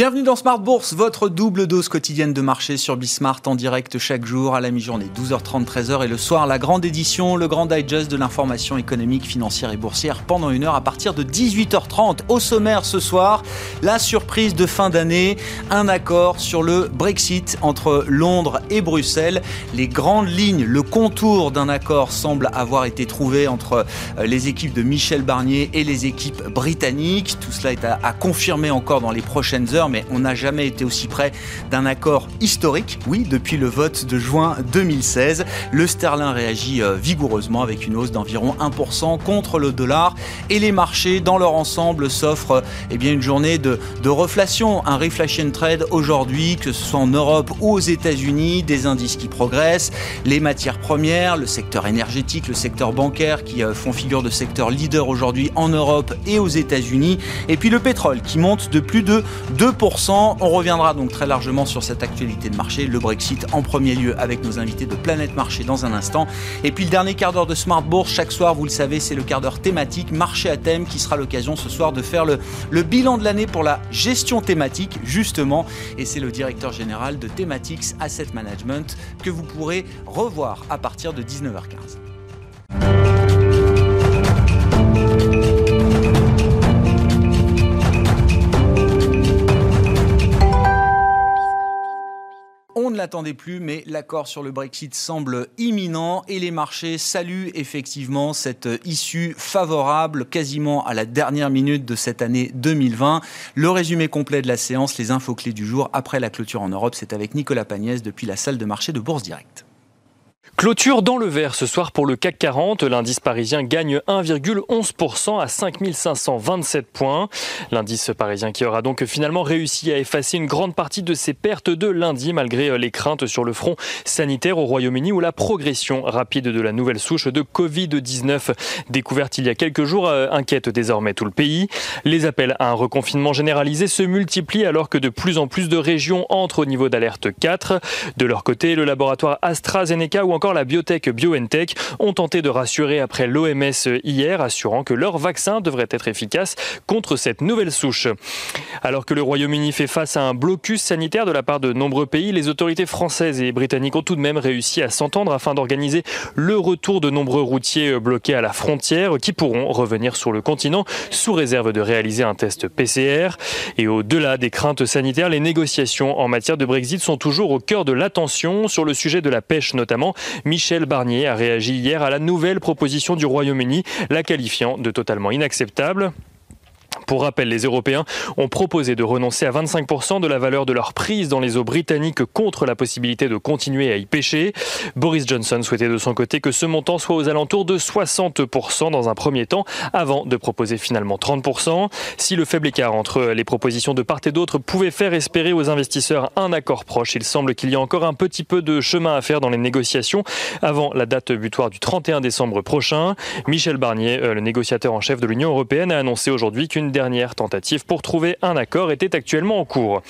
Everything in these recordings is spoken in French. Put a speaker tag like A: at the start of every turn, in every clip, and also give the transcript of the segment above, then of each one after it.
A: Bienvenue dans Smart Bourse, votre double dose quotidienne de marché sur Bismart en direct chaque jour à la mi-journée 12h30 13h et le soir la grande édition, le grand digest de l'information économique, financière et boursière pendant une heure à partir de 18h30. Au sommaire ce soir, la surprise de fin d'année, un accord sur le Brexit entre Londres et Bruxelles. Les grandes lignes, le contour d'un accord semble avoir été trouvé entre euh, les équipes de Michel Barnier et les équipes britanniques. Tout cela est à, à confirmer encore dans les prochaines heures mais on n'a jamais été aussi près d'un accord historique. Oui, depuis le vote de juin 2016, le sterling réagit euh, vigoureusement avec une hausse d'environ 1% contre le dollar. Et les marchés dans leur ensemble s'offrent eh bien une journée de, de reflation, un reflation trade aujourd'hui, que ce soit en Europe ou aux États-Unis, des indices qui progressent, les matières premières, le secteur énergétique, le secteur bancaire qui euh, font figure de secteur leader aujourd'hui en Europe et aux États-Unis, et puis le pétrole qui monte de plus de 2 on reviendra donc très largement sur cette actualité de marché, le Brexit en premier lieu avec nos invités de Planète Marché dans un instant. Et puis le dernier quart d'heure de Smart Bourse, chaque soir, vous le savez, c'est le quart d'heure thématique, marché à thème, qui sera l'occasion ce soir de faire le, bilan de l'année pour la gestion thématique, justement. Et c'est le directeur général de Thematics Asset Management que vous pourrez revoir à partir de 19h15. Ne l'attendait plus, mais l'accord sur le Brexit semble imminent et les marchés saluent effectivement cette issue favorable quasiment à la dernière minute de cette année 2020. Le résumé complet de la séance, les infos clés du jour après la clôture en Europe, c'est avec Nicolas Pagnès depuis la salle de marché de Bourse Direct.
B: Clôture dans le vert ce soir pour le CAC 40. L'indice parisien gagne 1,11% à 5527 points. L'indice parisien qui aura donc finalement réussi à effacer une grande partie de ses pertes de lundi malgré les craintes sur le front sanitaire au Royaume-Uni où la progression rapide de la nouvelle souche de Covid-19 découverte il y a quelques jours euh, inquiète désormais tout le pays. Les appels à un reconfinement généralisé se multiplient alors que de plus en plus de régions entrent au niveau d'alerte 4. De leur côté, le laboratoire AstraZeneca ou encore la biotech BioNTech ont tenté de rassurer après l'OMS hier, assurant que leur vaccin devrait être efficace contre cette nouvelle souche. Alors que le Royaume-Uni fait face à un blocus sanitaire de la part de nombreux pays, les autorités françaises et britanniques ont tout de même réussi à s'entendre afin d'organiser le retour de nombreux routiers bloqués à la frontière qui pourront revenir sur le continent sous réserve de réaliser un test PCR. Et au-delà des craintes sanitaires, les négociations en matière de Brexit sont toujours au cœur de l'attention sur le sujet de la pêche notamment. Michel Barnier a réagi hier à la nouvelle proposition du Royaume-Uni, la qualifiant de totalement inacceptable. Pour rappel, les Européens ont proposé de renoncer à 25% de la valeur de leur prise dans les eaux britanniques contre la possibilité de continuer à y pêcher. Boris Johnson souhaitait de son côté que ce montant soit aux alentours de 60% dans un premier temps, avant de proposer finalement 30%. Si le faible écart entre les propositions de part et d'autre pouvait faire espérer aux investisseurs un accord proche, il semble qu'il y a encore un petit peu de chemin à faire dans les négociations avant la date butoir du 31 décembre prochain. Michel Barnier, euh, le négociateur en chef de l'Union européenne, a annoncé aujourd'hui qu'une une dernière tentative pour trouver un accord était actuellement en cours.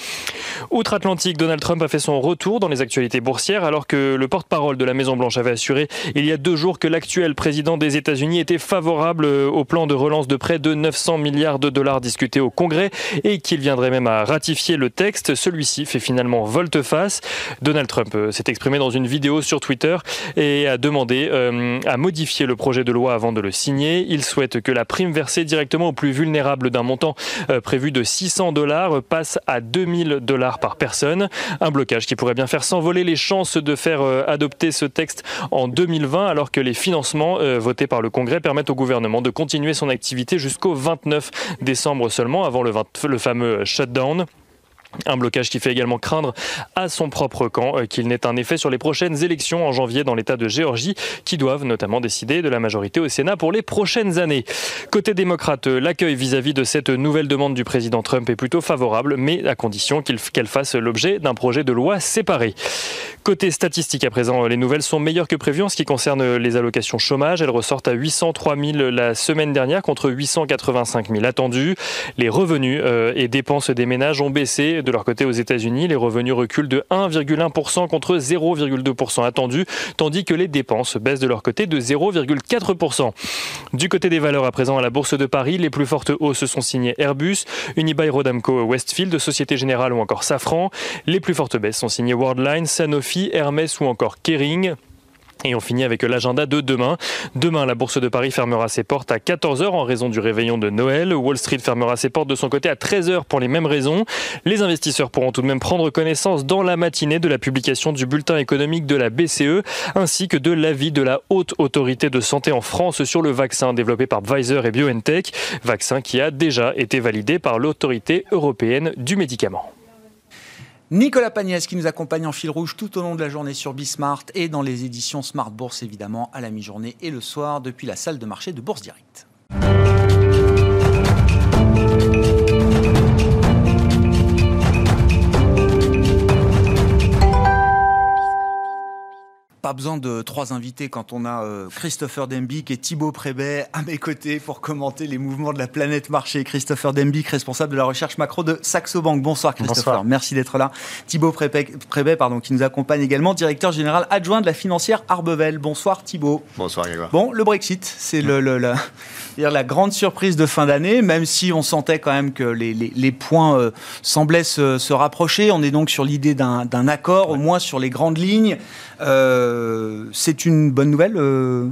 B: Outre-Atlantique, Donald Trump a fait son retour dans les actualités boursières alors que le porte-parole de la Maison-Blanche avait assuré il y a deux jours que l'actuel président des États-Unis était favorable au plan de relance de près de 900 milliards de dollars discuté au Congrès et qu'il viendrait même à ratifier le texte. Celui-ci fait finalement volte-face. Donald Trump euh, s'est exprimé dans une vidéo sur Twitter et a demandé euh, à modifier le projet de loi avant de le signer. Il souhaite que la prime versée directement aux plus vulnérables d'un montant euh, prévu de 600 dollars passe à 2000 dollars par personne. Un blocage qui pourrait bien faire s'envoler les chances de faire euh, adopter ce texte en 2020 alors que les financements euh, votés par le Congrès permettent au gouvernement de continuer son activité jusqu'au 29 décembre seulement avant le fameux shutdown. Un blocage qui fait également craindre à son propre camp euh, qu'il n'ait un effet sur les prochaines élections en janvier dans l'État de Géorgie, qui doivent notamment décider de la majorité au Sénat pour les prochaines années. Côté démocrate, euh, l'accueil vis-à-vis de cette nouvelle demande du président Trump est plutôt favorable, mais à condition qu'elle fasse l'objet d'un projet de loi séparé. Côté statistique à présent, les nouvelles sont meilleures que prévues en ce qui concerne les allocations chômage. Elles ressortent à 803 000 la semaine dernière contre 885 000 attendus. Les revenus euh, et dépenses des ménages ont baissé de leur côté aux États-Unis, les revenus reculent de 1,1% contre 0,2% attendu, tandis que les dépenses baissent de leur côté de 0,4%. Du côté des valeurs à présent à la Bourse de Paris, les plus fortes hausses sont signées Airbus, Unibail Rodamco, Westfield, Société Générale ou encore Safran. Les plus fortes baisses sont signées Worldline, Sanofi, Hermès ou encore Kering. Et on finit avec l'agenda de demain. Demain, la Bourse de Paris fermera ses portes à 14h en raison du réveillon de Noël. Wall Street fermera ses portes de son côté à 13h pour les mêmes raisons. Les investisseurs pourront tout de même prendre connaissance dans la matinée de la publication du bulletin économique de la BCE ainsi que de l'avis de la Haute Autorité de Santé en France sur le vaccin développé par Pfizer et BioNTech, vaccin qui a déjà été validé par l'autorité européenne du médicament.
A: Nicolas Pagnès qui nous accompagne en fil rouge tout au long de la journée sur Bismart et dans les éditions Smart Bourse évidemment à la mi-journée et le soir depuis la salle de marché de Bourse Direct. Pas besoin de trois invités quand on a euh, Christopher Dembic et Thibaut Prébet à mes côtés pour commenter les mouvements de la planète marché. Christopher Dembic, responsable de la recherche macro de Saxo Bank. Bonsoir Christopher, merci d'être là. Thibaut Prébet, pardon, qui nous accompagne également, directeur général adjoint de la financière Arbevel. Bonsoir Thibaut.
C: Bonsoir Grégoire.
A: Bon, le Brexit, c'est le, la, la, grande surprise de fin d'année, même si on sentait quand même que les, les, points euh, semblaient se, se, rapprocher. On est donc sur l'idée d'un accord, au moins sur les grandes lignes. Euh, c'est une bonne nouvelle euh,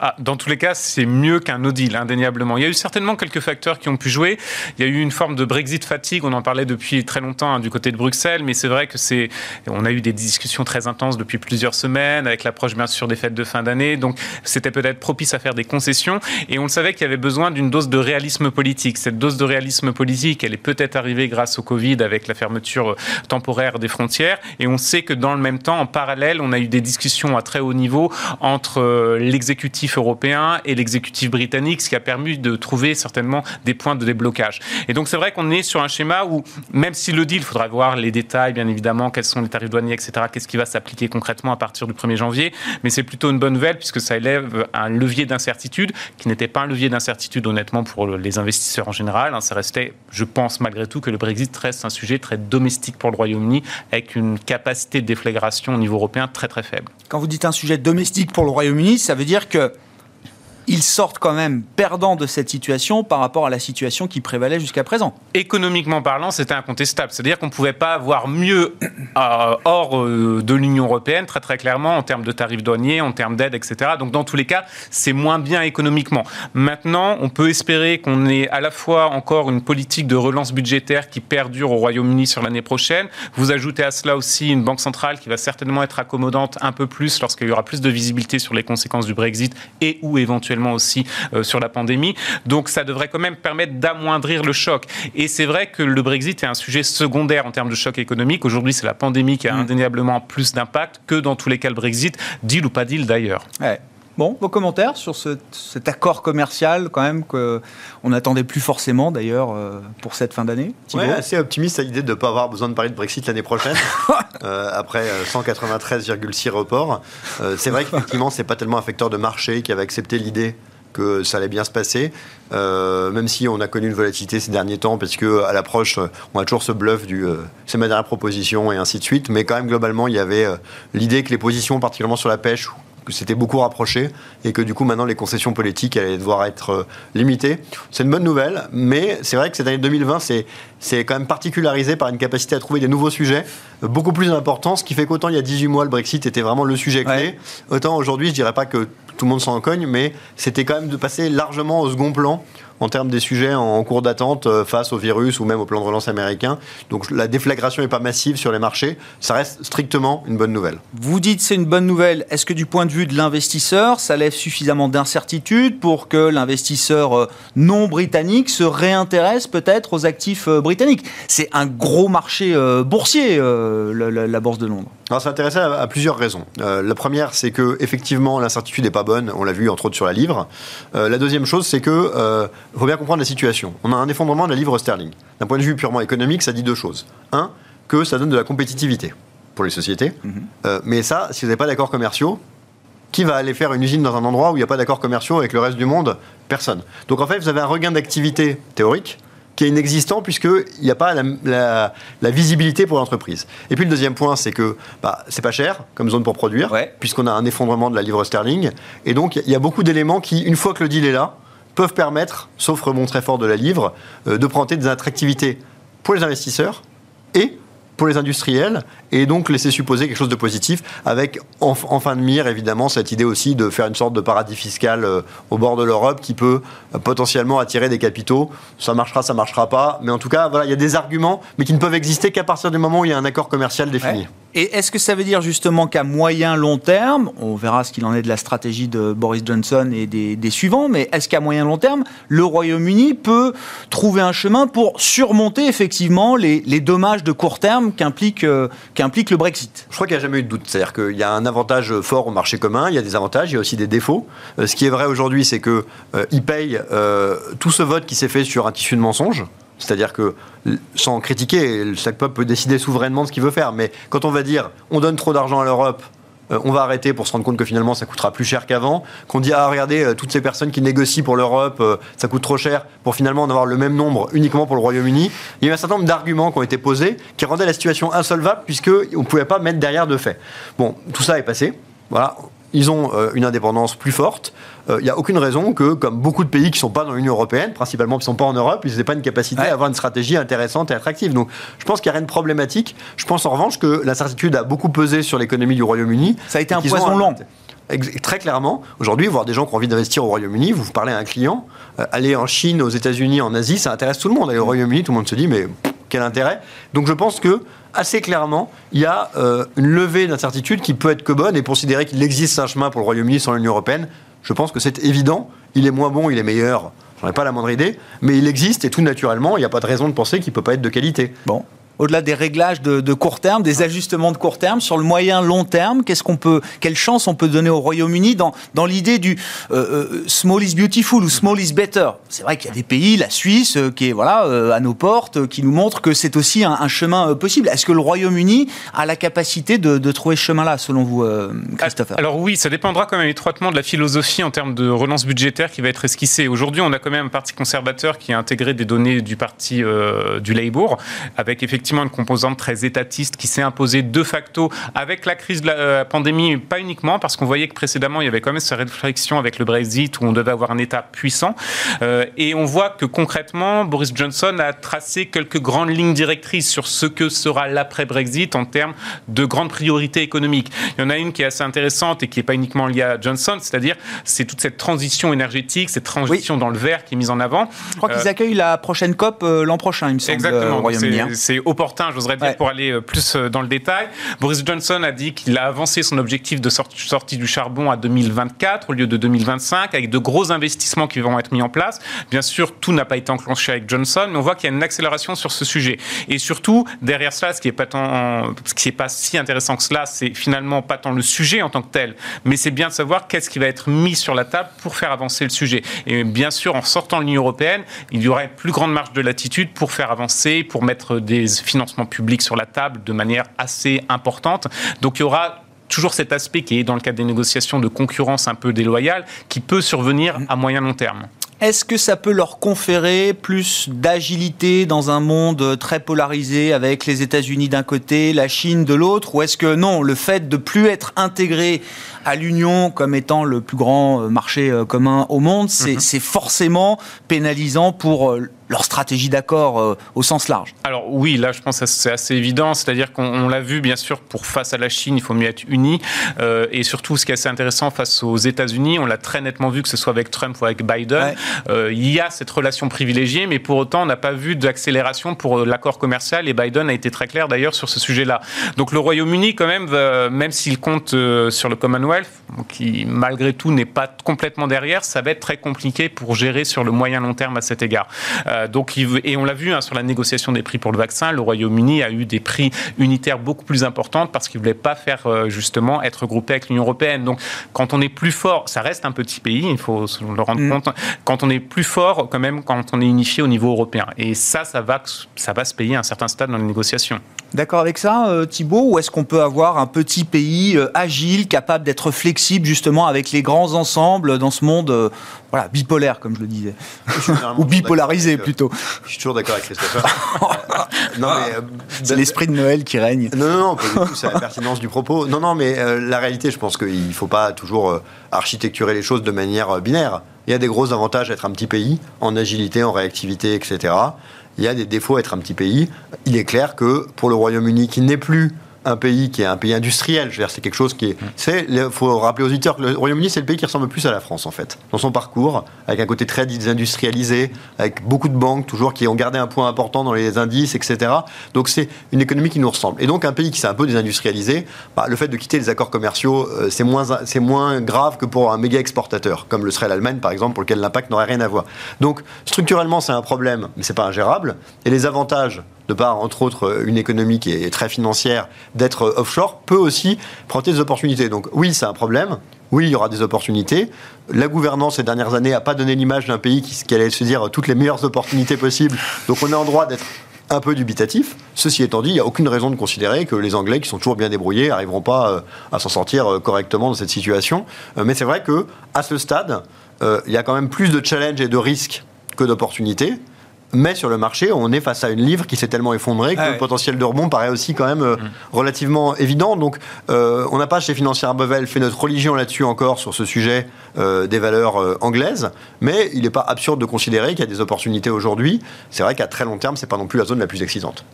D: Ah, Dans tous les cas, c'est mieux qu'un no deal, indéniablement. Il y a eu certainement quelques facteurs qui ont pu jouer. Il y a eu une forme de Brexit fatigue, on en parlait depuis très longtemps hein, du côté de Bruxelles, mais c'est vrai que c'est. On a eu des discussions très intenses depuis plusieurs semaines, avec l'approche bien sûr des fêtes de fin d'année, donc c'était peut-être propice à faire des concessions, et on le savait qu'il y avait besoin d'une dose de réalisme politique. Cette dose de réalisme politique, elle est peut-être arrivée grâce au Covid avec la fermeture euh, temporaire des frontières, et on sait que dans le même temps, en parallèle, on a eu des discussions à très haut niveau entre euh, les l'exécutif européen et l'exécutif britannique, ce qui a permis de trouver certainement des points de déblocage. Et donc c'est vrai qu'on est sur un schéma où, même si le deal, il faudra voir les détails, bien évidemment, quels sont les tarifs douaniers, etc., qu'est-ce qui va s'appliquer concrètement à partir du 1er janvier, mais c'est plutôt une bonne nouvelle puisque ça élève un levier d'incertitude qui n'était pas un levier d'incertitude honnêtement pour les investisseurs en général. Hein. Ça restait, je pense malgré tout, que le Brexit reste un sujet très domestique pour le Royaume-Uni avec une capacité de déflagration au niveau européen très très faible.
A: Quand vous dites un sujet domestique pour le Royaume-Uni, ça veut dire dire que ils sortent quand même perdants de cette situation par rapport à la situation qui prévalait jusqu'à présent.
D: Économiquement parlant, c'était incontestable. C'est-à-dire qu'on ne pouvait pas avoir mieux euh, hors euh, de l'Union européenne, très très clairement, en termes de tarifs douaniers, en termes d'aide, etc. Donc dans tous les cas, c'est moins bien économiquement. Maintenant, on peut espérer qu'on ait à la fois encore une politique de relance budgétaire qui perdure au Royaume-Uni sur l'année prochaine. Vous ajoutez à cela aussi une banque centrale qui va certainement être accommodante un peu plus lorsqu'il y aura plus de visibilité sur les conséquences du Brexit et ou éventuellement aussi euh, sur la pandémie. Donc ça devrait quand même permettre d'amoindrir le choc. Et c'est vrai que le Brexit est un sujet secondaire en termes de choc économique. Aujourd'hui, c'est la pandémie qui a mm. indéniablement plus d'impact que dans tous les cas le Brexit, deal ou pas deal d'ailleurs.
A: Bon, vos commentaires sur cet accord commercial quand même qu'on n'attendait plus forcément d'ailleurs euh, pour cette fin d'année
C: Oui, assez optimiste à l'idée de ne pas avoir besoin de parler de Brexit l'année prochaine, euh, après 193,6 euh, reports. c'est vrai qu'effectivement, ce n'est pas tellement un facteur de marché qui avait accepté l'idée que ça allait bien se passer, même si on a connu une volatilité ces derniers temps, parce que à l'approche, on a toujours ce bluff du c'est ma dernière proposition et ainsi de suite. Mais quand même, globalement, il y avait l'idée que les positions, particulièrement sur la pêche, que c'était beaucoup rapproché et que du coup maintenant les concessions politiques allaient devoir être euh, limitées. C'est une bonne nouvelle, mais c'est vrai que cette année 2020 c'est c'est quand même particularisé par une capacité à trouver des nouveaux sujets euh, beaucoup plus importants, ce qui fait qu'autant il y a 18 mois le Brexit était vraiment le sujet clé, autant aujourd'hui je dirais pas que tout le monde s'en cogne, mais c'était quand même de passer largement au second plan en termes des sujets en cours d'attente euh, face au virus ou même au plan de relance américain. Donc la déflagration n'est pas massive sur les marchés. Ça reste strictement une bonne nouvelle.
A: Vous dites c'est une bonne nouvelle. Est-ce que du point de vue de l'investisseur, ça lève suffisamment d'incertitude pour que l'investisseur euh, non britannique se réintéresse peut-être aux actifs euh, britanniques? C'est un gros marché boursier, la, bourse de Londres.
C: Alors, c'est intéressant à, plusieurs raisons. la première, c'est que effectivement, l'incertitude n'est pas bonne. On l'a vu entre autres sur la livre. la deuxième chose, c'est que il faut bien comprendre la situation. On a un effondrement de la livre sterling. D'un point de vue purement économique, ça dit deux choses. Un, que ça donne de la compétitivité pour les sociétés. Mhm. Euh, mais ça, si vous n'avez pas d'accords commerciaux, qui va aller faire une usine dans un endroit où il n'y a pas d'accords commerciaux avec le reste du monde? Personne. Donc en fait, vous avez un regain d'activité théorique, qui est inexistant puisqu'il n'y a pas la, visibilité pour l'entreprise. Et puis le deuxième point, c'est que bah, c'est pas cher comme zone pour produire, puisqu'on a un effondrement de la livre sterling. Et donc il y a beaucoup d'éléments qui, une fois que le deal est là, peuvent permettre, sauf rebond très fort de la livre, euh, de prendre des attractivités pour les investisseurs et les industriels et donc laisser supposer quelque chose de positif avec en, fin de mire évidemment cette idée aussi de faire une sorte de paradis fiscal euh, au bord de l'Europe qui peut euh, potentiellement attirer des capitaux. Ça marchera, ça marchera pas, mais en tout cas voilà, il y a des arguments mais qui ne peuvent exister qu'à partir du moment où il y a un accord commercial défini.
A: Et est-ce que ça veut dire justement qu'à moyen long terme, on verra ce qu'il en est de la stratégie de Boris Johnson et des, suivants, mais est-ce qu'à moyen long terme, le Royaume-Uni peut trouver un chemin pour surmonter effectivement les, dommages de court terme qu'implique euh, qu'implique le Brexit
C: Je crois qu'il n'y a jamais eu de doute. C'est-à-dire qu'il y a un avantage fort au marché commun, il y a des avantages, il y a aussi des défauts. Euh, ce qui est vrai aujourd'hui, c'est qu'il euh, paye tout ce vote qui s'est fait sur un tissu de mensonges. C'est-à-dire que, sans critiquer, chaque peuple peut décider souverainement de ce qu'il veut faire. Mais quand on va dire on donne trop d'argent à l'Europe, euh, on va arrêter pour se rendre compte que finalement ça coûtera plus cher qu'avant. Qu'on dit ah regardez euh, toutes ces personnes qui négocient pour l'Europe, euh, ça coûte trop cher pour finalement en avoir le même nombre uniquement pour le Royaume-Uni. Il y a eu un certain nombre d'arguments qui ont été posés qui rendaient la situation insolvable puisque on ne pouvait pas mettre derrière de fait. Bon, tout ça est passé. Voilà, ils ont une indépendance plus forte il euh, n'y a aucune raison que, comme beaucoup de pays qui ne sont pas dans l'Union européenne, principalement qui ne sont pas en Europe, ils n'aient pas une capacité à avoir une stratégie intéressante et attractive. Donc je pense qu'il n'y a rien de problématique. Je pense en revanche que l'incertitude a beaucoup pesé sur l'économie du Royaume-Uni.
A: Ça a été un poison lent.
C: Très clairement, aujourd'hui, voir des gens qui ont envie d'investir au Royaume-Uni, vous parlez à un client, euh, aller en Chine, aux États-Unis, en Asie, ça intéresse tout le monde. Aller au Royaume-Uni, tout le monde se dit, mais quel intérêt? Donc je pense que assez clairement, il y a euh, une levée d'incertitude qui peut être que bonne et considérer qu'il existe un chemin pour le Royaume-Uni sans l'Union européenne je pense que c'est évident. Il est moins bon, il est meilleur. J'en ai pas la moindre idée, mais il existe et tout naturellement, il n'y a pas de raison de penser qu'il peut pas être de qualité.
A: Au-delà des réglages de, court terme, des ajustements de court terme, sur le moyen long terme, qu'est-ce qu'on peut, quelle chance on peut donner au Royaume-Uni dans, dans l'idée du euh, euh, small is beautiful ou small is better? C'est vrai qu'il y a des pays, la Suisse, euh, qui est voilà à nos portes, qui nous montre que c'est aussi un, chemin possible. Est-ce que le Royaume-Uni a la capacité de, trouver ce chemin-là, selon vous, Christopher?
D: Alors oui, ça dépendra quand même étroitement de la philosophie en termes de relance budgétaire qui va être esquissée. Aujourd'hui, on a quand même un parti conservateur qui a intégré des données du parti du Labour, avec effectivement une composante très étatiste qui s'est imposée de facto avec la crise de la euh, pandémie, pas uniquement, parce qu'on voyait que précédemment, il y avait quand même cette réflexion avec le Brexit où on devait avoir un État puissant. Euh, et on voit que concrètement, Boris Johnson a tracé quelques grandes lignes directrices sur ce que sera l'après-Brexit en termes de grandes priorités économiques. Il y en a une qui est assez intéressante et qui n'est pas uniquement liée à Johnson, c'est-à-dire c'est toute cette transition énergétique, cette transition dans le vert qui est mise en avant.
A: Je crois qu'ils euh, accueillent la prochaine COP l'an prochain, il me semble.
D: Exactement. C'est au opportun, j'oserais dire, pour aller euh, plus euh, dans le détail. Boris Johnson a dit qu'il a avancé son objectif de sortie du charbon à 2024 au lieu de 2025, avec de gros investissements qui vont être mis en place. Bien sûr, tout n'a pas été enclenché avec Johnson, mais on voit qu'il y a une accélération sur ce sujet. Et surtout, derrière cela, ce qui n'est pas, tant, ce qui est pas si intéressant que cela, c'est finalement pas tant le sujet en tant que tel, mais c'est bien de savoir qu'est-ce qui va être mis sur la table pour faire avancer le sujet. Et bien sûr, en sortant de l'Union européenne, il y aurait une plus grande marge de latitude pour faire avancer, pour mettre des financement public sur la table de manière assez importante. Donc il y aura toujours cet aspect qui est dans le cadre des négociations de concurrence un peu déloyale qui peut survenir à moyen long terme.
A: Est-ce que ça peut leur conférer plus d'agilité dans un monde très polarisé avec les États-Unis d'un côté, la Chine de l'autre Ou est-ce que non, le fait de plus être intégré à l'Union comme étant le plus grand marché euh, commun au monde, c'est mhm. forcément pénalisant pour euh, leur stratégie d'accord euh, au sens large.
D: Alors oui, là je pense que c'est assez évident, c'est-à-dire qu'on l'a vu bien sûr pour face à la Chine, il faut mieux être unis euh, et surtout ce qui est assez intéressant face aux États-Unis, on l'a très nettement vu que ce soit avec Trump ou avec Biden, euh, il y a cette relation privilégiée, mais pour autant on n'a pas vu d'accélération pour l'accord commercial. Et Biden a été très clair d'ailleurs sur ce sujet-là. Donc le Royaume-Uni quand même, même s'il compte sur le Commonwealth, qui malgré tout n'est pas complètement derrière, ça va être très compliqué pour gérer sur le moyen long terme à cet égard. Euh, donc, et on l'a vu hein, sur la négociation des prix pour le vaccin, le Royaume-Uni a eu des prix unitaires beaucoup plus importants parce qu'il ne voulait pas faire euh, justement être groupé avec l'Union européenne. Donc, quand on est plus fort, ça reste un petit pays, il faut se le rendre mm. compte. Quand on est plus fort, quand même, quand on est unifié au niveau européen. Et ça, ça va, ça va se payer à un certain stade dans les négociations.
A: D'accord avec ça, euh, Thibault Ou est-ce qu'on peut avoir un petit pays euh, agile, capable d'être flexible justement avec les grands ensembles dans ce monde euh, voilà, bipolaire, comme je le disais Ou bipolarisé plutôt.
C: Je suis toujours d'accord avec Christopher.
A: non, mais, c'est l'esprit de Noël qui règne.
C: Non, non, non, pas du tout, c'est la pertinence du propos. Non, non, mais la réalité, je pense qu'il ne faut pas toujours architecturer les choses de manière binaire. Il y a des gros avantages à être un petit pays, en agilité, en réactivité, etc il y a des défauts à être un petit pays. Il est clair que pour le Royaume-Uni, qui n'est plus un pays qui est un pays industriel. Je veux dire, c'est quelque chose qui est. C'est, faut rappeler aux auditeurs que le Royaume-Uni, c'est le pays qui ressemble le plus à la France, en fait, dans son parcours, avec un côté très désindustrialisé, avec beaucoup de banques, toujours, qui ont gardé un point important dans les indices, etc. Donc, c'est une économie qui nous ressemble. Et donc, un pays qui s'est un peu désindustrialisé, bah, le fait de quitter les accords commerciaux, euh, c'est moins, c'est moins grave que pour un méga exportateur, comme le serait l'Allemagne, par exemple, pour lequel l'impact n'aurait rien à voir. Donc, structurellement, c'est un problème, mais c'est pas ingérable. Et les avantages de par, entre autres, une économie qui est très financière, d'être offshore, peut aussi prendre des opportunités. Donc oui, c'est un problème. Oui, il y aura des opportunités. La gouvernance ces dernières années n'a pas donné l'image d'un pays qui, allait se dire toutes les meilleures opportunités possibles. Donc on est en droit d'être un peu dubitatif. Ceci étant dit, il n'y a aucune raison de considérer que les Anglais, qui sont toujours bien débrouillés, n'arriveront pas euh, à s'en sortir euh, correctement dans cette situation. Euh, mais c'est vrai que à ce stade, il y a quand même plus de challenges et de risques que d'opportunités mais sur le marché, on est face à une livre qui s'est tellement effondrée que ah le potentiel de rebond paraît aussi quand même euh, mm. relativement évident. Donc, euh, on n'a pas chez Financière Bevel fait notre religion là-dessus encore sur ce sujet euh, des valeurs anglaises, mais il n'est pas absurde de considérer qu'il y a des opportunités aujourd'hui. C'est vrai qu'à très long terme, c'est pas non plus la zone la plus excitante.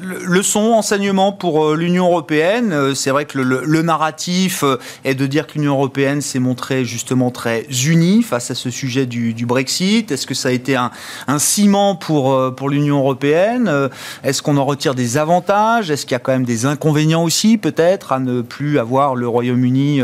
A: Leçon, enseignement pour euh, l'Union européenne. Euh, c'est vrai que le, narratif euh, est de dire que l'Union européenne s'est montrée justement très unie face à ce sujet du, Brexit. Est-ce que ça a été un, ciment pour, pour l'Union européenne? Est-ce qu'on en retire des avantages? Est-ce qu'il y a quand même des inconvénients aussi, peut-être, à ne plus avoir le Royaume-Uni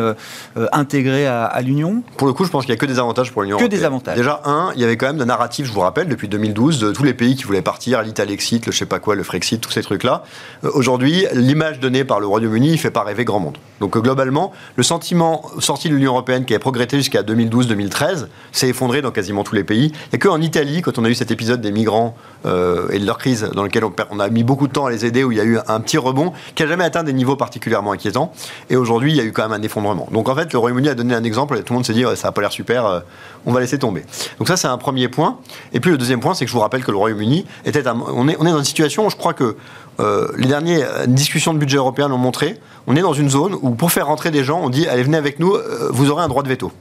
A: intégré à, l'Union?
C: Pour le coup, je pense qu'il n'y a que des avantages pour l'Union
A: européenne.
C: Que
A: des avantages.
C: Déjà, un, il y avait quand même un narratif, je vous rappelle, depuis 2012, de tous les pays qui voulaient partir, l'Italexit, le je sais pas quoi, le Frexit tous ces trucs-là. Euh, aujourd'hui, l'image donnée par le Royaume-Uni ne fait pas rêver grand monde. Donc euh, globalement, le sentiment sorti de l'Union européenne qui avait progressé jusqu'à 2012-2013 s'est effondré dans quasiment tous les pays. A qu'en Italie, quand on a eu cet épisode des migrants euh, et de leur crise, dans lequel on, a mis beaucoup de temps à les aider, où il y a eu un petit rebond, qui n'a jamais atteint des niveaux particulièrement inquiétants. Et aujourd'hui, il y a eu quand même un effondrement. Donc en fait, le Royaume-Uni a donné un exemple et tout le monde s'est dit, ça n'a pas l'air super, on va laisser tomber. Donc ça, c'est un premier point. Et puis le deuxième point, c'est que je vous rappelle que le Royaume-Uni était, on est, on est dans une situation où je crois que euh, les dernières discussions de budget européen l'ont montré, on est dans une zone où pour faire rentrer des gens, on dit allez venez avec nous, euh, vous aurez un droit de veto.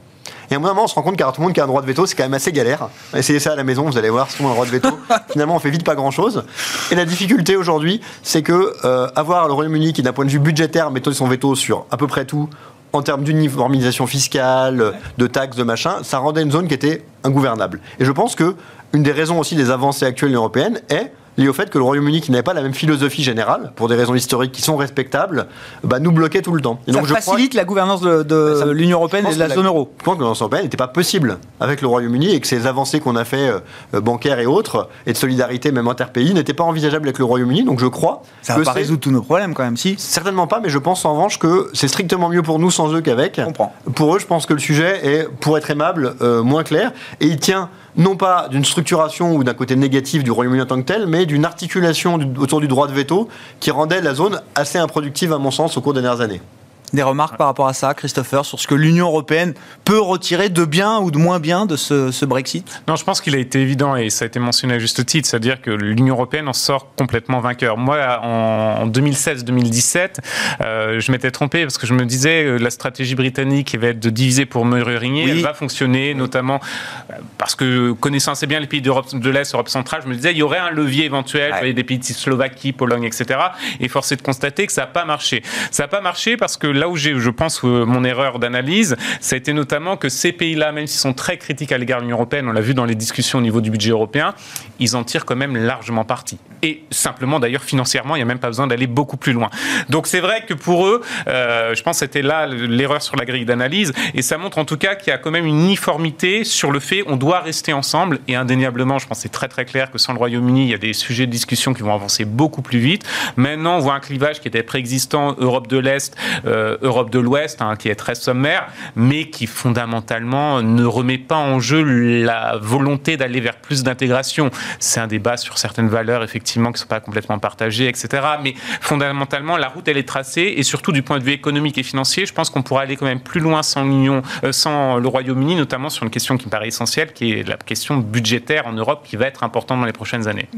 C: Et à un moment, on se rend compte qu'à tout le monde qui a un droit de veto, c'est quand même assez galère. Essayez ça à la maison, vous allez voir, si on a un droit de veto, finalement, on fait vite pas grand-chose. Et la difficulté aujourd'hui, c'est que euh, avoir le Royaume-Uni qui, d'un point de vue budgétaire, met son veto sur à peu près tout, en termes d'uniformisation fiscale, de taxes, de machin, ça rendait une zone qui était ingouvernable. Et je pense que une des raisons aussi des avancées actuelles européennes est lié au fait que le Royaume-Uni, qui n'avait pas la même philosophie générale, pour des raisons historiques qui sont respectables, bah, nous bloquait tout le temps.
A: Et donc, Ça facilite la gouvernance de, l'Union européenne et de la, zone euro.
C: Je pense que la gouvernance européenne n'était pas possible avec le Royaume-Uni et que ces avancées qu'on a fait euh, bancaires et autres, et de solidarité même interpays, n'étaient pas envisageables avec le Royaume-Uni. Donc je crois.
A: Ça va pas résoudre tous nos problèmes quand même, si
C: Certainement pas, mais je pense en revanche que c'est strictement mieux pour nous sans eux qu'avec. Pour eux, je pense que le sujet est, pour être aimable, euh, moins clair. Et il tient non pas d'une structuration ou d'un côté négatif du Royaume-Uni en tant que tel, mais d'une articulation autour du droit de veto qui rendait la zone assez improductive, à mon sens, au cours des dernières années.
A: Des remarques par rapport à ça, Christopher, sur ce que l'Union européenne peut retirer de bien ou de moins bien de ce, Brexit?
D: Non, je pense qu'il a été évident et ça a été mentionné à juste titre, c'est-à-dire que l'Union européenne en sort complètement vainqueur. Moi, en, 2016-2017, euh, je m'étais trompé parce que je me disais euh, la stratégie britannique qui va être de diviser pour mieux régner, elle va fonctionner, notamment euh, parce que connaissant assez bien les pays d'Europe de l'Est, Europe centrale, je me disais il y aurait un levier éventuel, ouais. des pays de Slovaquie, Pologne, etc. Et force est de constater que ça n'a pas marché. Ça n'a pas marché parce que là où j'ai, je pense, euh, mon erreur d'analyse, ça a été notamment que ces pays-là, même s'ils sont très critiques à l'égard de l'Union européenne, on l'a vu dans les discussions au niveau du budget européen, ils en tirent quand même largement parti. Et simplement, d'ailleurs, financièrement, il n'y a même pas besoin d'aller beaucoup plus loin. Donc c'est vrai que pour eux, euh, je pense que c'était là l'erreur sur la grille d'analyse, et ça montre en tout cas qu'il y a quand même une uniformité sur le fait on doit rester ensemble, et indéniablement, je pense que c'est très très clair que sans le Royaume-Uni, il y a des sujets de discussion qui vont avancer beaucoup plus vite. Maintenant, on voit un clivage qui était préexistant, Europe de l'Est, euh, Europe de l'Ouest, hein, qui est très sommaire, mais qui fondamentalement ne remet pas en jeu la volonté d'aller vers plus d'intégration. C'est un débat sur certaines valeurs, effectivement, qui ne sont pas complètement partagées, etc. Mais fondamentalement, la route, elle est tracée, et surtout du point de vue économique et financier, je pense qu'on pourra aller quand même plus loin sans l'Union, euh, sans le Royaume-Uni, notamment sur une question qui me paraît essentielle, qui est la question budgétaire en Europe, qui va être importante dans les prochaines années.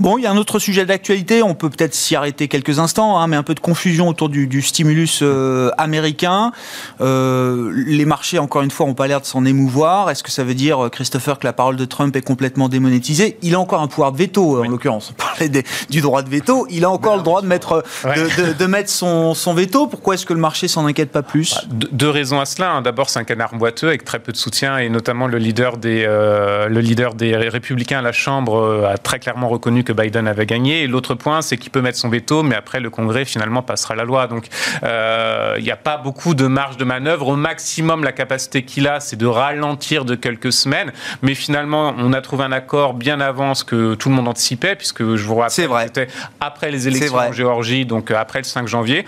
A: Bon, il y a un autre sujet d'actualité, on peut peut-être s'y arrêter quelques instants, hein, mais un peu de confusion autour du, stimulus euh, américain. Euh, les marchés, encore une fois, n'ont pas l'air de s'en émouvoir. Est-ce que ça veut dire, euh, Christopher, que la parole de Trump est complètement démonétisée? Il a encore un pouvoir de veto, en l'occurrence. On parlait du droit de veto. Il a encore le droit de mettre, de, mettre son, veto. Pourquoi est-ce que le marché s'en inquiète pas plus?
D: Bah, Deux raisons à cela. Hein. D'abord, c'est un canard boiteux avec très peu de soutien, et notamment le leader des, le leader des républicains à la Chambre a très clairement reconnu que Biden avait gagné. Et l'autre point, c'est qu'il peut mettre son veto, mais après, le Congrès, finalement, passera la loi. Donc, euh, il n'y a pas beaucoup de marge de manœuvre. Au maximum, la capacité qu'il a, c'est de ralentir de quelques semaines. Mais finalement, on a trouvé un accord bien avant ce que tout le monde anticipait, puisque je vous rappelle, c'était après les élections en Géorgie, donc euh, après le 5 janvier.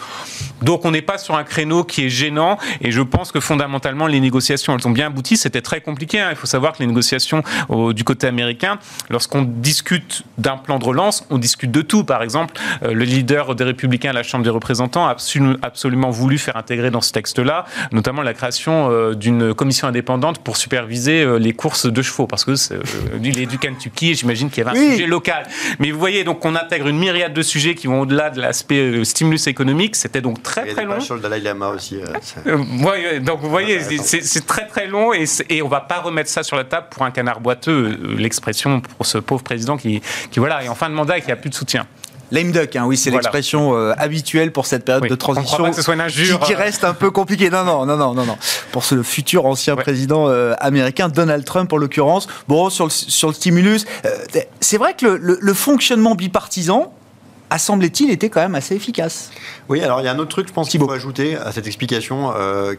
D: Donc, on n'est pas sur un créneau qui est gênant. Et je pense que fondamentalement, les négociations, elles ont bien abouti. C'était très compliqué. Hein. Il faut savoir que les négociations du côté américain, lorsqu'on discute d'un plan de relance, on discute de tout. Par exemple, euh, le leader des Républicains à la Chambre des représentants a absolument voulu faire intégrer dans ce texte-là, notamment la création euh, d'une commission indépendante pour superviser euh, les courses de chevaux, parce que il est du Kentucky, j'imagine qu'il y avait un sujet local. Mais vous voyez, donc on intègre une myriade de sujets qui vont au-delà de l'aspect stimulus économique. C'était donc très très long.
C: Sur le Dalai Lama aussi.
D: donc vous voyez, c'est très très long et, et on va pas remettre ça sur la table pour un canard boiteux. L'expression pour ce pauvre président qui, qui voilà, est en fin de mandat et qui a plus de soutien.
A: Lame duck, hein, oui, c'est l'expression euh, habituelle pour cette période de transition.
D: que ce soit une injure.
A: Qui, reste un peu compliqué. Non, non, non, non, non, non. Pour ce futur ancien président euh, américain, Donald Trump en l'occurrence. Bon, sur le, sur le stimulus, euh, c'est vrai que le, le fonctionnement bipartisan, a semblé-t-il été quand même assez efficace.
C: Oui, alors il y a un autre truc, je pense, qu'il faut ajouter à cette explication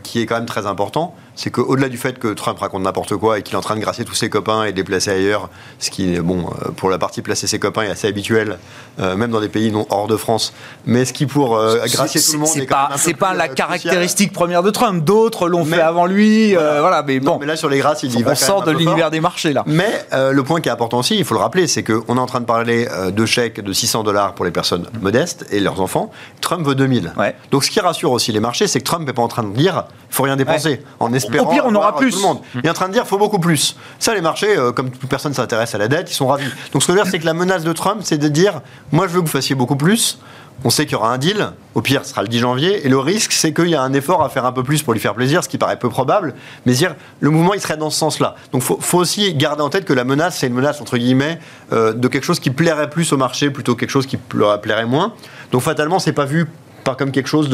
C: qui est quand même très important c'est qu'au-delà du fait que Trump raconte n'importe quoi et qu'il est en train de gracier tous ses copains et de les placer ailleurs, ce qui est, bon, euh, pour la partie placer ses copains est assez habituel, euh, même dans des pays non hors de France, mais ce qui pour euh, gracier tout le monde
A: c'est pas, c'est pas la caractéristique première de Trump. D'autres l'ont fait avant lui, voilà. mais bon.
C: mais là sur les grâces, il y va.
A: On sort de l'univers des marchés là.
C: Mais le point qui est important aussi, il faut le rappeler, c'est qu'on est en train de parler de chèques de 600 dollars pour les personnes modestes et leurs enfants. Trump veut 2000. Donc ce qui rassure aussi les marchés, c'est que Trump n'est pas en train de dire, il faut rien dépenser, en espérant.
A: Au pire, on aura plus
C: le monde. Il est en train de dire faut beaucoup plus. Ça, les marchés, euh, comme toute personne s'intéresse à la dette, ils sont ravis. Donc ce que je veux dire, c'est que la menace de Trump, c'est de dire moi, je veux que vous fassiez beaucoup plus. On sait qu'il y aura un deal, au pire, ce sera le 10 janvier, et le risque, c'est qu'il y a un effort à faire un peu plus pour lui faire plaisir, ce qui paraît peu probable, mais le mouvement, il serait dans ce sens-là. Donc, il faut, aussi garder en tête que la menace, c'est une menace, entre guillemets, euh, de quelque chose qui plairait plus au marché, plutôt que quelque chose qui plairait moins. Donc, fatalement, c'est pas vu pas comme quelque chose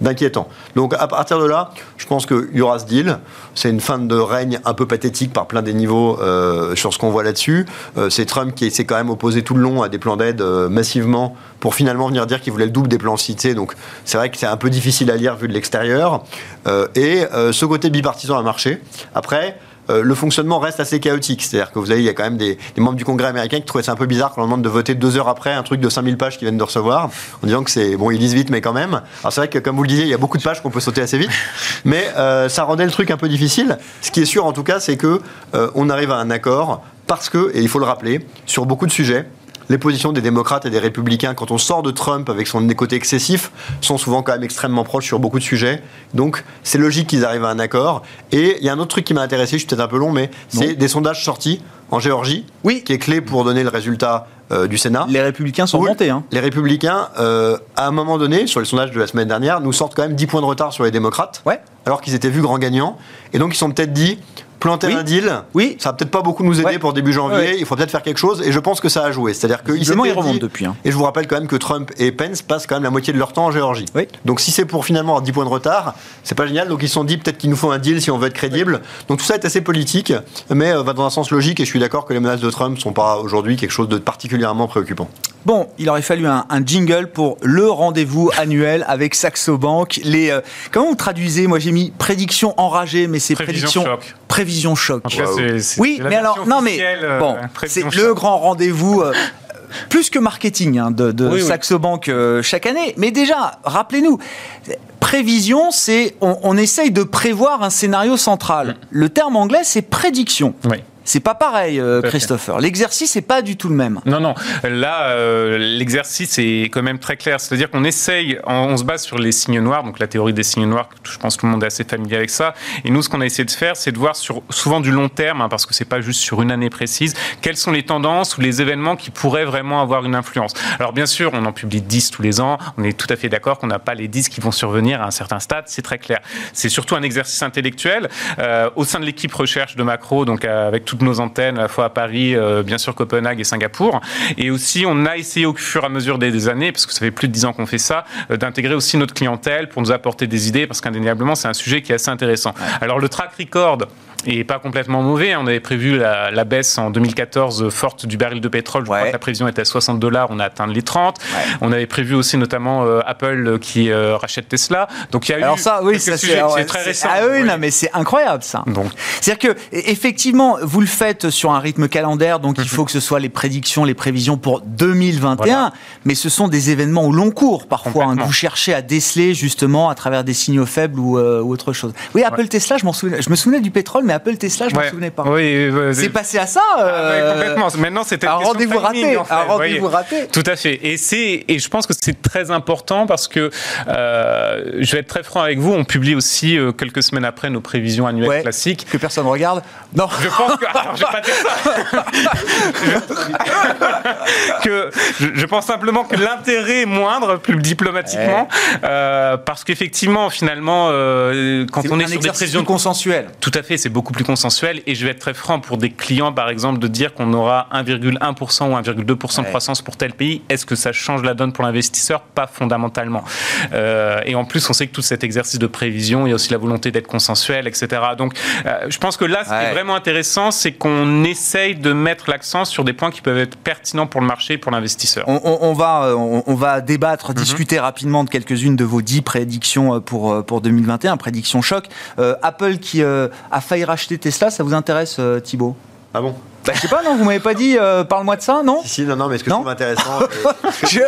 C: d'inquiétant. Donc à partir de là, je pense qu'il y aura ce deal. C'est une fin de règne un peu pathétique par plein des niveaux euh, sur ce qu'on voit là-dessus. Euh, c'est Trump qui s'est quand même opposé tout le long à des plans d'aide euh, massivement pour finalement venir dire qu'il voulait le double des plans cités. Donc c'est vrai que c'est un peu difficile à lire vu de l'extérieur. et ce côté bipartisan a marché. Après, euh, le fonctionnement reste assez chaotique. C'est-à-dire que vous avez, il y a quand même des, membres du Congrès américain qui trouvaient ça un peu bizarre quand on demande de voter deux heures après un truc de 5000 pages qu'ils viennent de recevoir, en disant que c'est, bon, ils lisent vite, mais quand même. Alors c'est vrai que, comme vous le disiez, il y a beaucoup de pages qu'on peut sauter assez vite, mais euh, ça rendait le truc un peu difficile. Ce qui est sûr, en tout cas, c'est que euh, on arrive à un accord parce que, et il faut le rappeler, sur beaucoup de sujets, les positions des démocrates et des républicains, quand on sort de Trump avec son côté excessif, sont souvent quand même extrêmement proches sur beaucoup de sujets. Donc, c'est logique qu'ils arrivent à un accord. Et il y a un autre truc qui m'a intéressé, je suis peut-être un peu long, mais c'est des sondages sortis en Géorgie,
A: oui.
C: qui est clé pour donner le résultat euh, du Sénat.
A: Les républicains sont montés. Hein.
C: Les républicains, euh, à un moment donné, sur les sondages de la semaine dernière, nous sortent quand même 10 points de retard sur les démocrates,
A: ouais.
C: alors qu'ils étaient vus grands gagnants. Et donc ils sont peut-être dit, planter un deal,
A: oui.
C: ça va peut-être pas beaucoup nous aider pour début janvier. Il faut peut-être faire quelque chose. Et je pense que ça a joué. C'est-à-dire
A: qu'il s'est remonte depuis. Hein.
C: Et je vous rappelle quand même que Trump et Pence passent quand même la moitié de leur temps en Géorgie. Donc si c'est pour finalement avoir 10 points de retard, c'est pas génial. Donc ils se sont dit peut-être qu'il nous faut un deal si on veut être crédible. Donc tout ça est assez politique, mais euh, va dans un sens logique. Et je suis d'accord que les menaces de Trump sont pas aujourd'hui quelque chose de particulièrement préoccupant.
A: Bon, il aurait fallu un, jingle pour le rendez-vous annuel avec Saxo Bank. Les, euh, comment vous traduisez? Moi j'ai mis prédiction enragée, mais c'est prédiction prévision choc.
D: En
A: oui, mais alors non mais euh, bon, c'est le grand rendez-vous. Euh, plus que marketing hein, de, de Saxo Bank euh, chaque année. Mais déjà, rappelez-nous, prévision, c'est on, on, essaye de prévoir un scénario central. Le terme anglais, c'est prédiction.
D: Oui.
A: C'est pas pareil, euh, Christopher. L'exercice n'est pas du tout le même.
D: Non, non. Là, euh, l'exercice est quand même très clair. C'est-à-dire qu'on essaye, on, se base sur les signes noirs, donc la théorie des signes noirs, je pense que tout le monde est assez familier avec ça. Et nous, ce qu'on a essayé de faire, c'est de voir sur souvent du long terme, hein, parce que c'est pas juste sur une année précise, quelles sont les tendances ou les événements qui pourraient vraiment avoir une influence. Alors bien sûr, on en publie 10 tous les ans. On est tout à fait d'accord qu'on n'a pas les 10 qui vont survenir à un certain stade. C'est très clair. C'est surtout un exercice intellectuel euh, au sein de l'équipe recherche de Macro, donc avec nos antennes, à la fois à Paris, euh, bien sûr Copenhague et Singapour. Et aussi, on a essayé au fur et à mesure des, années, parce que ça fait plus de dix ans qu'on fait ça, euh, d'intégrer aussi notre clientèle pour nous apporter des idées, parce qu'indéniablement, c'est un sujet qui est assez intéressant. Alors, le track record, et pas complètement mauvais. On avait prévu la, baisse en 2014 forte du baril de pétrole. Je crois que la prévision était à 60 dollars. On a atteint les 30. On avait prévu aussi notamment euh, Apple qui rachète Tesla.
A: Donc il y a Alors ça, oui, c'est très récent. Ah oui, non, mais c'est incroyable ça. C'est-à-dire que effectivement, vous le faites sur un rythme calendaire, donc il mhm. faut que ce soit les prédictions, les prévisions pour 2021, mais ce sont des événements au long cours parfois, hein, que vous cherchez à déceler justement à travers des signaux faibles ou, euh, autre chose. Oui, Apple Tesla, je, m'en souvenais, je me souvenais du pétrole, mais Apple Tesla, je ne m'en souvenais pas. Oui, c'est passé à ça
D: ah, euh, Complètement. Maintenant, c'était un
A: rendez-vous raté. Un rendez-vous raté.
D: Tout à fait. Et, et je pense que c'est très important parce que, euh, je vais être très franc avec vous, on publie aussi quelques semaines après nos prévisions annuelles classiques.
A: Que personne regarde
D: Non. Je pense que. je vais pas dire ça. que, je, pense simplement que l'intérêt est moindre, plus diplomatiquement, euh, parce qu'effectivement, finalement, euh, quand on est sur des prévisions
A: consensuelles,
D: tout à fait, c'est beaucoup plus consensuel. Et je vais être très franc pour des clients, par exemple, de dire qu'on aura 1,1% ou 1,2% de croissance pour tel pays. Est-ce que ça change la donne pour l'investisseur? Pas fondamentalement. Euh, et en plus, on sait que tout cet exercice de prévision, il y a aussi la volonté d'être consensuel, etc. Donc, je pense que là, ce qui est vraiment intéressant, c'est qu'on on essaye de mettre l'accent sur des points qui peuvent être pertinents pour le marché et pour l'investisseur.
A: On, va, euh, on, va débattre, mhm. discuter rapidement de quelques-unes de vos dix prédictions euh, pour, euh, pour 2021, prédictions choc. Apple qui a failli racheter Tesla, ça vous intéresse Thibault?
C: Ah bon
A: bah, je sais pas, non, vous m'avez pas dit, parle-moi de ça, non
C: si, si, non, non, mais ce que je trouve intéressant. je...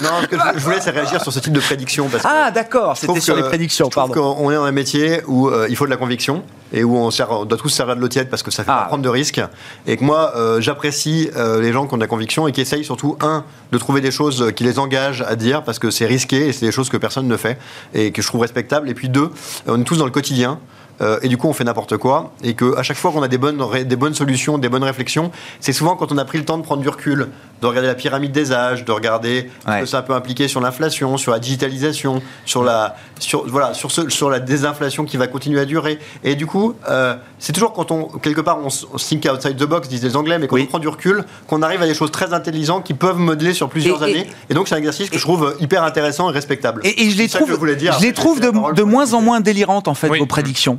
C: non, ce que je voulais, c'est réagir sur ce type de prédiction. Parce
A: ah, d'accord, c'était sur les prédictions, pardon.
C: On est dans un métier où il faut de la conviction et où on, sert, doit tous servir de l'eau tiède parce que ça fait pas ah. prendre de risques. Et que moi, euh, j'apprécie euh, les gens qui ont de la conviction et qui essayent surtout, un, de trouver des choses qui les engagent à dire parce que c'est risqué et c'est des choses que personne ne fait et que je trouve respectables. Et puis deux, on est tous dans le quotidien. Euh, et du coup on fait n'importe quoi, et qu'à chaque fois qu'on a des bonnes, des bonnes solutions, des bonnes réflexions, c'est souvent quand on a pris le temps de prendre du recul, de regarder la pyramide des âges, de regarder ce que ça peut impliquer sur l'inflation, sur la digitalisation, sur la, sur, voilà, sur, ce, sur la désinflation qui va continuer à durer. Et du coup, euh, c'est toujours quand on, quelque part, on, think outside the box, disent les Anglais, mais quand on prend du recul, qu'on arrive à des choses très intelligentes qui peuvent modeler sur plusieurs années. Et, donc c'est un exercice que je trouve hyper intéressant et respectable.
A: Et, je les trouve, je, les trouve de, de moins en moins délirantes en fait vos prédictions.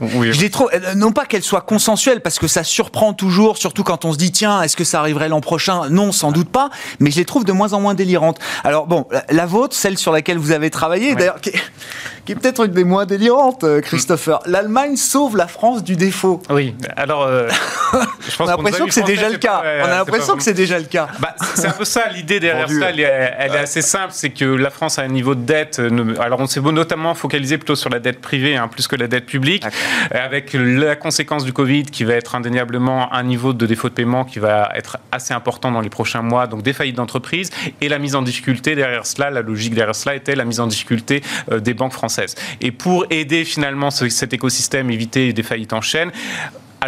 A: Je les trouve, euh, non pas qu'elles soient consensuelles, parce que ça surprend toujours, surtout quand on se dit, tiens, est-ce que ça arriverait l'an prochain? Non, sans doute pas, mais je les trouve de moins en moins délirantes. Alors bon, la, vôtre, celle sur laquelle vous avez travaillé, d'ailleurs, qui, est peut-être une des moins délirantes, euh, Christopher. L'Allemagne sauve la France du défaut.
D: Oui, alors... Euh,
A: je pense on a l'impression que c'est déjà le cas. on a l'impression que c'est déjà le cas.
D: Bah, c'est un peu ça, l'idée derrière ça, elle, est, elle est assez simple, c'est que la France a un niveau de dette, alors on s'est notamment focalisé plutôt sur la dette privée, hein, plus que la dette publique avec la conséquence du Covid qui va être indéniablement un niveau de défaut de paiement qui va être assez important dans les prochains mois, donc des faillites d'entreprises et la mise en difficulté derrière cela, la logique derrière cela était la mise en difficulté euh, des banques françaises. Et pour aider finalement cet écosystème, éviter des faillites en chaîne,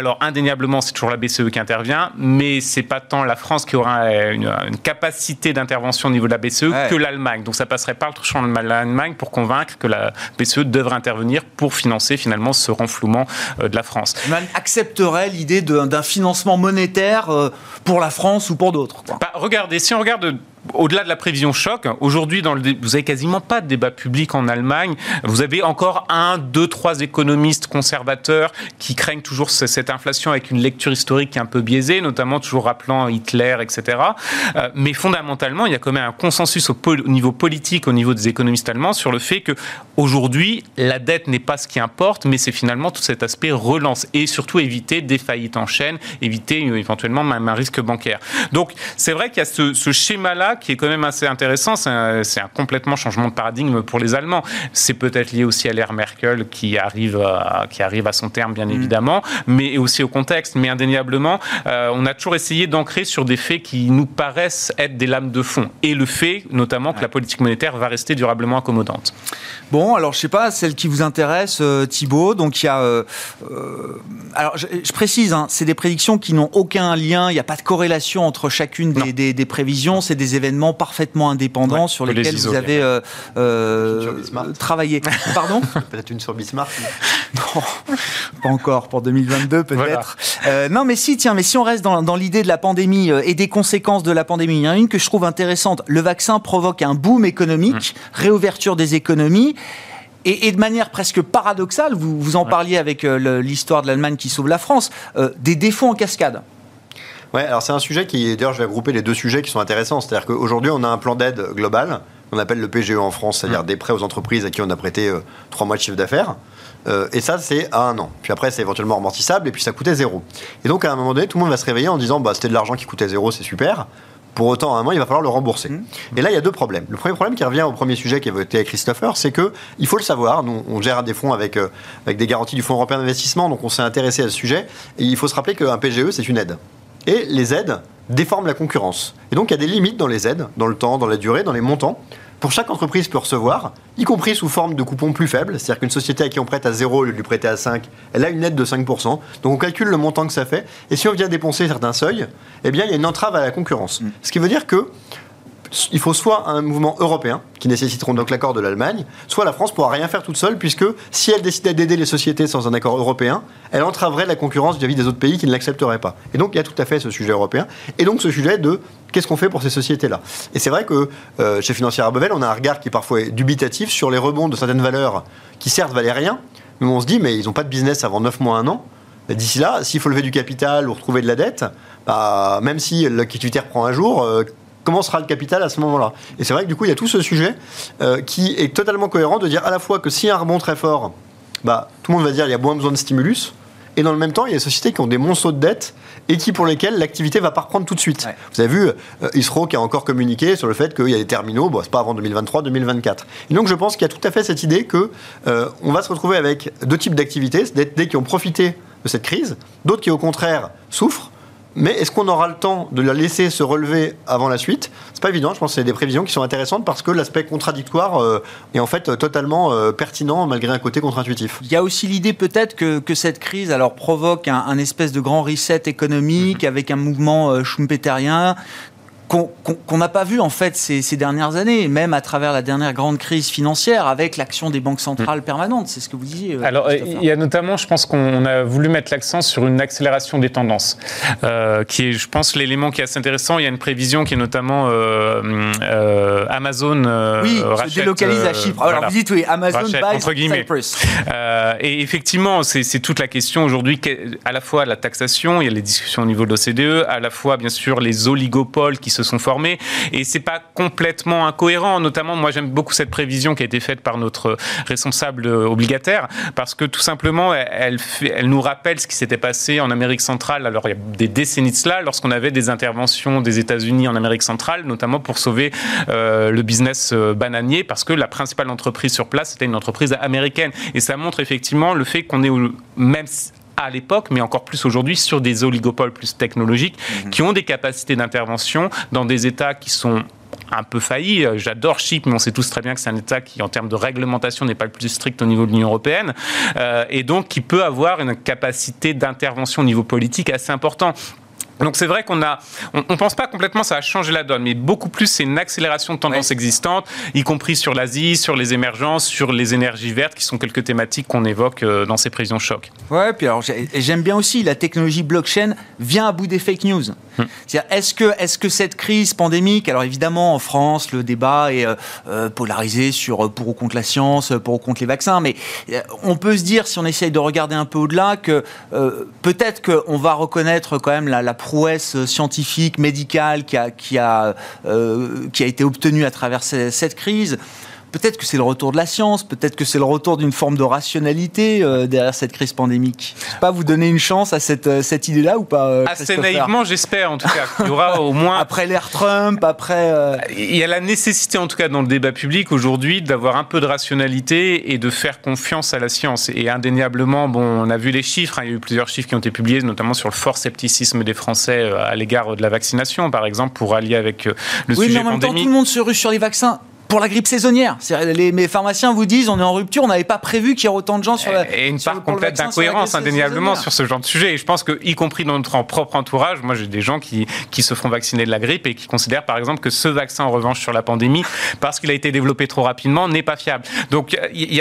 D: alors indéniablement, c'est toujours la BCE qui intervient, mais c'est pas tant la France qui aura une, capacité d'intervention au niveau de la BCE que l'Allemagne. Donc ça passerait par le champ de l'Allemagne pour convaincre que la BCE devrait intervenir pour financer finalement ce renflouement euh, de la France.
A: L'Allemagne accepterait l'idée d'un financement monétaire euh, pour la France ou pour d'autres.
D: Bah, regardez, si on regarde au-delà de la prévision choc, aujourd'hui, vous n'avez quasiment pas de débat public en Allemagne. Vous avez encore un, deux, trois économistes conservateurs qui craignent toujours cette inflation avec une lecture historique qui est un peu biaisée, notamment toujours rappelant Hitler, etc. Euh, mais fondamentalement, il y a quand même un consensus au, au, niveau politique, au niveau des économistes allemands, sur le fait que aujourd'hui, la dette n'est pas ce qui importe, mais c'est finalement tout cet aspect relance et surtout éviter des faillites en chaîne, éviter euh, éventuellement même un risque bancaire. Donc, c'est vrai qu'il y a ce schéma-là qui est quand même assez intéressant. C'est un, un, complètement changement de paradigme pour les Allemands. C'est peut-être lié aussi à l'ère Merkel qui arrive, à, qui arrive à son terme, bien mm. évidemment, mais aussi au contexte. Mais indéniablement, euh, on a toujours essayé d'ancrer sur des faits qui nous paraissent être des lames de fond. Et le fait, notamment, que ouais. la politique monétaire va rester durablement accommodante.
A: Bon, alors je sais pas, celle qui vous intéresse, euh, Thibault. Donc il y a. Euh, euh, alors je, je précise, hein, c'est des prédictions qui n'ont aucun lien, il n'y a pas de corrélation entre chacune des, des, des prévisions. C'est des événements parfaitement indépendants ouais, sur lesquels les vous avez euh, euh, travaillé. Pardon?
C: Peut-être une sur Bismarck.
A: Non, pas encore, pour 2022 peut-être. Voilà. Euh, non, mais si, tiens, mais si on reste dans, dans l'idée de la pandémie et des conséquences de la pandémie, il y en a une que je trouve intéressante. Le vaccin provoque un boom économique, mmh. réouverture des économies. Et, et, de manière presque paradoxale, vous, vous en parliez avec euh, l'histoire de l'Allemagne qui sauve la France, euh, des défauts en cascade.
C: Ouais, alors c'est un sujet qui, d'ailleurs, je vais regrouper les deux sujets qui sont intéressants. C'est-à-dire qu'aujourd'hui, on a un plan d'aide global, qu'on appelle le PGE en France, c'est-à-dire mmh. des prêts aux entreprises à qui on a prêté trois euh, mois de chiffre d'affaires. Euh, et ça, c'est à un an. Puis après, c'est éventuellement amortissable, et puis ça coûtait zéro. Et donc, à un moment donné, tout le monde va se réveiller en disant, bah, c'était de l'argent qui coûtait zéro, c'est super. Pour autant, à un moment, il va falloir le rembourser. Mmh. Et là, il y a deux problèmes. Le premier problème qui revient au premier sujet qui a voté avec Christopher, c'est que il faut le savoir. Nous, on gère des fonds avec, euh, avec des garanties du Fonds européen d'investissement, donc on s'est intéressé à ce sujet. Et il faut se rappeler qu'un PGE, c'est une aide. Et les aides déforment la concurrence. Et donc, il y a des limites dans les aides, dans le temps, dans la durée, dans les montants pour chaque entreprise peut recevoir, y compris sous forme de coupons plus faibles. C'est-à-dire qu'une société à qui on prête à 0 au lieu de lui prêter à 5, elle a une aide de 5%. Donc on calcule le montant que ça fait. Et si on vient dépenser certains seuils, eh bien il y a une entrave à la concurrence. Mmh. Ce qui veut dire que il faut soit un mouvement européen, qui nécessiteront donc l'accord de l'Allemagne, soit la France pourra rien faire toute seule, puisque si elle décidait d'aider les sociétés sans un accord européen, elle entraverait la concurrence vis-à-vis des autres pays qui ne l'accepteraient pas. Et donc il y a tout à fait ce sujet européen, et donc ce sujet de qu'est-ce qu'on fait pour ces sociétés-là. Et c'est vrai que euh, chez Financière Arbevel, on a un regard qui parfois est dubitatif sur les rebonds de certaines valeurs qui certes valaient rien, mais on se dit, mais ils n'ont pas de business avant 9 mois, 1 an. D'ici là, s'il faut lever du capital ou retrouver de la dette, bah, même si l'activité reprend un jour, euh, comment sera le capital à ce moment-là Et c'est vrai que du coup, il y a tout ce sujet euh, qui est totalement cohérent de dire à la fois que s'il y a un rebond très fort, bah, tout le monde va dire qu'il y a moins besoin de stimulus, et dans le même temps, il y a des sociétés qui ont des monceaux de dettes et qui pour lesquelles l'activité va pas reprendre tout de suite. Ouais. Vous avez vu, euh, ISRO qui a encore communiqué sur le fait qu'il y a des terminaux, bon, c'est pas avant 2023-2024. Et donc je pense qu'il y a tout à fait cette idée que euh, on va se retrouver avec deux types d'activités, des qui ont profité de cette crise, d'autres qui au contraire souffrent. Mais est-ce qu'on aura le temps de la laisser se relever avant la suite? C'est pas évident. Je pense que c'est des prévisions qui sont intéressantes parce que l'aspect contradictoire euh, est en fait totalement euh, pertinent malgré un côté contre-intuitif.
A: Il y a aussi l'idée peut-être que, que, cette crise alors provoque un, un, espèce de grand reset économique mm -hmm. avec un mouvement euh, schumpeterien qu'on n'a pas vu en fait ces, ces, dernières années, même à travers la dernière grande crise financière, avec l'action des banques centrales mmh. permanentes. C'est ce que vous disiez.
D: Euh, Alors, il y a notamment, je pense qu'on a voulu mettre l'accent sur une accélération des tendances, euh, qui est, je pense, l'élément qui est assez intéressant. Il y a une prévision qui est notamment euh, euh Amazon.
A: Euh, oui, rachète, se délocalise à Chypre. Alors, voilà, vous dites oui, Amazon rachète, buys entre guillemets. Cyprus.
D: et effectivement, c'est toute la question aujourd'hui, à la fois la taxation, il y a les discussions au niveau de l'OCDE, à la fois, bien sûr, les oligopoles qui se sont formés. Et c'est pas complètement incohérent. Notamment, moi, j'aime beaucoup cette prévision qui a été faite par notre responsable obligataire, parce que tout simplement, elle, elle nous rappelle ce qui s'était passé en Amérique centrale. Alors, il y a des décennies de cela, lorsqu'on avait des interventions des États-Unis en Amérique centrale, notamment pour sauver euh, le business euh, bananier, parce que la principale entreprise sur place était une entreprise américaine. Et ça montre effectivement le fait qu'on est au, même à l'époque, mais encore plus aujourd'hui, sur des oligopoles plus technologiques mmh. qui ont des capacités d'intervention dans des États qui sont un peu failli. J'adore Chypre, mais on sait tous très bien que c'est un État qui, en termes de réglementation, n'est pas le plus strict au niveau de l'Union européenne, euh, et donc qui peut avoir une capacité d'intervention au niveau politique assez important. Donc c'est vrai qu'on a, on, on, pense pas complètement ça a changé la donne, mais beaucoup plus c'est une accélération de tendances ouais. existantes, y compris sur l'Asie, sur les émergences, sur les énergies vertes, qui sont quelques thématiques qu'on évoque euh, dans ces prévisions choc.
A: Ouais, puis alors j'aime bien aussi la technologie blockchain vient à bout des fake news. Hum. Est-ce que, est-ce que cette crise pandémique, alors évidemment en France le débat est euh, polarisé sur euh, pour ou contre la science, pour ou contre les vaccins, mais euh, on peut se dire si on essaye de regarder un peu au-delà que euh, peut-être qu'on va reconnaître quand même la, la prouesse scientifique, médicale qui a, qui a, euh, qui a été obtenue à travers cette crise. Peut-être que c'est le retour de la science, peut-être que c'est le retour d'une forme de rationalité euh, derrière cette crise pandémique. Pas vous donner une chance à cette, euh, cette idée-là ou pas euh,
D: Assez naïvement, j'espère en tout cas. Il y aura au moins.
A: après l'ère Trump, après. Euh...
D: Il y a la nécessité en tout cas dans le débat public aujourd'hui d'avoir un peu de rationalité et de faire confiance à la science. Et indéniablement, bon, on a vu les chiffres, hein, il y a eu plusieurs chiffres qui ont été publiés, notamment sur le fort scepticisme des Français à l'égard de la vaccination, par exemple, pour allier avec le
A: oui,
D: sujet
A: mais en même temps, tout le monde se rue sur les vaccins pour la grippe saisonnière. Les, mes pharmaciens vous disent on est en rupture, on n'avait pas prévu qu'il y ait autant de gens sur la.
D: Et une part complète d'incohérence, indéniablement, sur ce genre de sujet. Et je pense que, y compris dans notre propre entourage, moi j'ai des gens qui, qui se font vacciner de la grippe et qui considèrent par exemple que ce vaccin, en revanche, sur la pandémie, parce qu'il a été développé trop rapidement, n'est pas fiable. Donc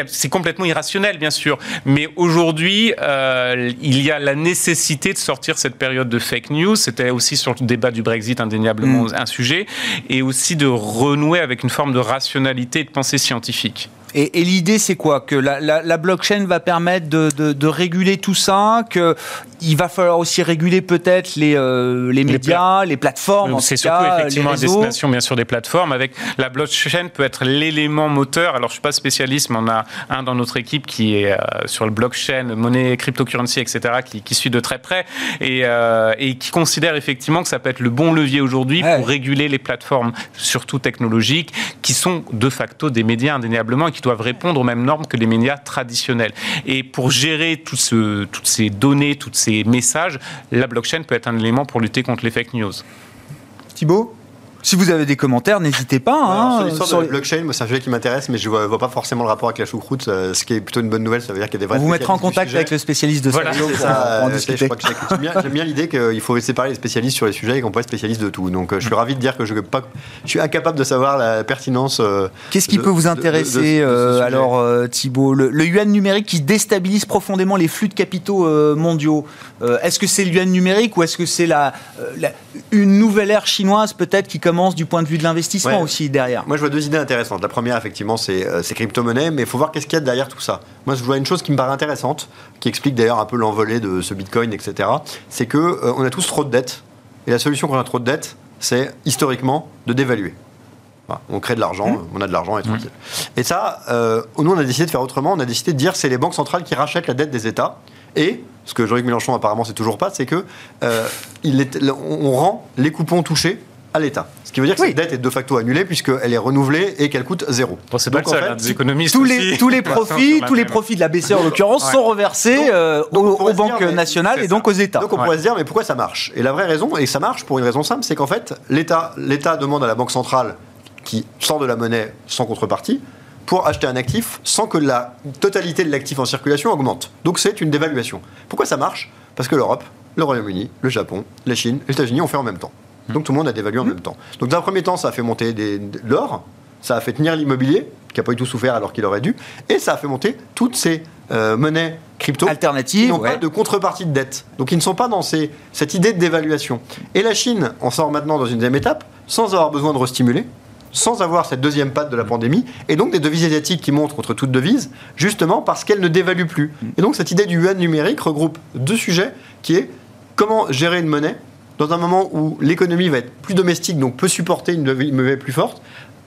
D: c'est complètement irrationnel, bien sûr. Mais aujourd'hui, euh, il y a la nécessité de sortir cette période de fake news. C'était aussi sur le débat du Brexit, indéniablement, mmh. un sujet. Et aussi de renouer avec une forme de rationalité et de pensée scientifique.
A: Et, et l'idée, c'est quoi? Que la, la, la, blockchain va permettre de, de, de réguler tout ça, qu'il va falloir aussi réguler peut-être les, euh, les médias, les, les plateformes.
D: C'est surtout cas, effectivement à destination, bien sûr, des plateformes. Avec la blockchain peut être l'élément moteur. Alors, je suis pas spécialiste, mais on a un dans notre équipe qui est euh, sur le blockchain, monnaie, cryptocurrency, etc., qui, qui suit de très près et, euh, et, qui considère effectivement que ça peut être le bon levier aujourd'hui ouais. pour réguler les plateformes, surtout technologiques, qui sont de facto des médias indéniablement et qui doivent répondre aux mêmes normes que les médias traditionnels. Et pour gérer toutes ces données, tous ces messages, la blockchain peut être un élément pour lutter contre les fake news.
A: Thibault si vous avez des commentaires, n'hésitez pas. Hein,
C: sur l'histoire sur de la blockchain, c'est un sujet qui m'intéresse, mais je ne vois, vois, pas forcément le rapport avec la choucroute, euh, ce qui est plutôt une bonne nouvelle. Ça veut dire qu'il y a des vrais.
A: On vous mettra en contact avec le spécialiste de
D: voilà,
A: pour,
C: ça, en discuter. J'aime bien, bien l'idée qu'il faut séparer les spécialistes sur les sujets et qu'on peut être spécialiste de tout. Donc, euh, je suis ravi de dire que je, pas, je suis incapable de savoir la pertinence. Euh,
A: Qu'est-ce qui peut vous intéresser, de, de, alors, euh, Thibault le, le, yuan numérique qui déstabilise profondément les flux de capitaux euh, mondiaux. est-ce que c'est le yuan numérique ou est-ce que c'est la, la, une nouvelle ère chinoise peut-être qui commence du point de vue de l'investissement ouais. aussi derrière.
C: Moi, je vois deux idées intéressantes. La première, effectivement, c'est euh, ces crypto-monnaies, mais il faut voir qu'est-ce qu'il y a derrière tout ça. Moi, je vois une chose qui me paraît intéressante, qui explique d'ailleurs un peu l'envolée de ce Bitcoin, etc. C'est que euh, on a tous trop de dettes, et la solution quand on a trop de dettes, c'est historiquement de dévaluer. Voilà. On crée de l'argent, mmh. on a de l'argent et tranquille. Mmh. Et ça, euh, nous, on a décidé de faire autrement. On a décidé de dire c'est les banques centrales qui rachètent la dette des États. Et ce que Jean-Luc Mélenchon apparemment c'est toujours pas, c'est que euh, il est, on rend les coupons touchés à l'État. Ce qui veut dire que oui. cette dette est de facto annulée puisqu'elle est renouvelée et qu'elle coûte zéro.
D: Bon, c'est pas le seul, en fait, des économistes
A: tous les, tous les profits, tous les profits de la BCE en l'occurrence ouais. sont reversés donc, euh, donc aux, aux banques dire, nationales et donc aux États.
C: Donc on ouais. pourrait se dire mais pourquoi ça marche? Et la vraie raison, et ça marche pour une raison simple, c'est qu'en fait l'État demande à la banque centrale qui sort de la monnaie sans contrepartie pour acheter un actif sans que la totalité de l'actif en circulation augmente. Donc c'est une dévaluation. Pourquoi ça marche? Parce que l'Europe, le Royaume-Uni, le Japon, la Chine, les États-Unis ont fait en même temps. Donc tout le monde a dévalué en mmh. même temps. Donc dans un premier temps, ça a fait monter de l'or, ça a fait tenir l'immobilier, qui n'a pas du tout souffert alors qu'il aurait dû, et ça a fait monter toutes ces euh, monnaies crypto
A: alternatives
C: qui n'ont
A: ouais.
C: pas de contrepartie de dette. Donc ils ne sont pas dans ces, cette idée de dévaluation. Et la Chine en sort maintenant dans une deuxième étape, sans avoir besoin de restimuler, sans avoir cette deuxième patte de la pandémie, et donc des devises asiatiques qui montent contre toute devise, justement parce qu'elles ne dévaluent plus. Et donc cette idée du yuan numérique regroupe deux sujets, qui est comment gérer une monnaie dans un moment où l'économie va être plus domestique, donc peut supporter une monnaie plus forte,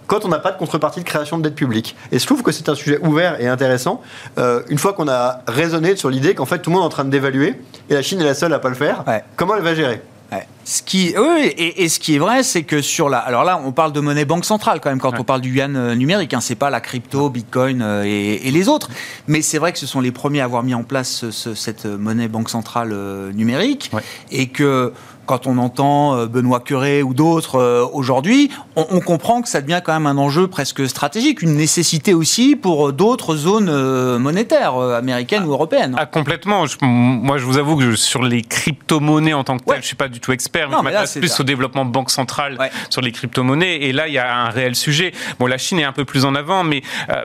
C: quand on n'a pas de contrepartie de création de dette publique. Et je trouve que c'est un sujet ouvert et intéressant, euh, une fois qu'on a raisonné sur l'idée qu'en fait tout le monde est en train de dévaluer, et la Chine est la seule à ne pas le faire, ouais. comment elle va gérer?
A: Ouais. Ce qui, oui, et, et, ce qui est vrai, c'est que sur la, alors là, on parle de monnaie banque centrale quand même quand ouais. on parle du yuan euh, numérique. Hein, c'est pas la crypto, Bitcoin euh, et, et, les autres, mais c'est vrai que ce sont les premiers à avoir mis en place ce, ce, cette monnaie banque centrale euh, numérique ouais. et que quand on entend euh, Benoît Curé ou d'autres euh, aujourd'hui, on, on, comprend que ça devient quand même un enjeu presque stratégique, une nécessité aussi pour d'autres zones euh, monétaires américaines
D: ah,
A: ou européennes.
D: Ah, complètement. Je, moi, je vous avoue que je, sur les crypto-monnaies en tant que telles, ouais. je suis pas du tout expert mais, je m'intéresse plus au développement banque centrale sur les crypto-monnaies. Et là, il y a un réel sujet. Bon, la Chine est un peu plus en avant, mais euh,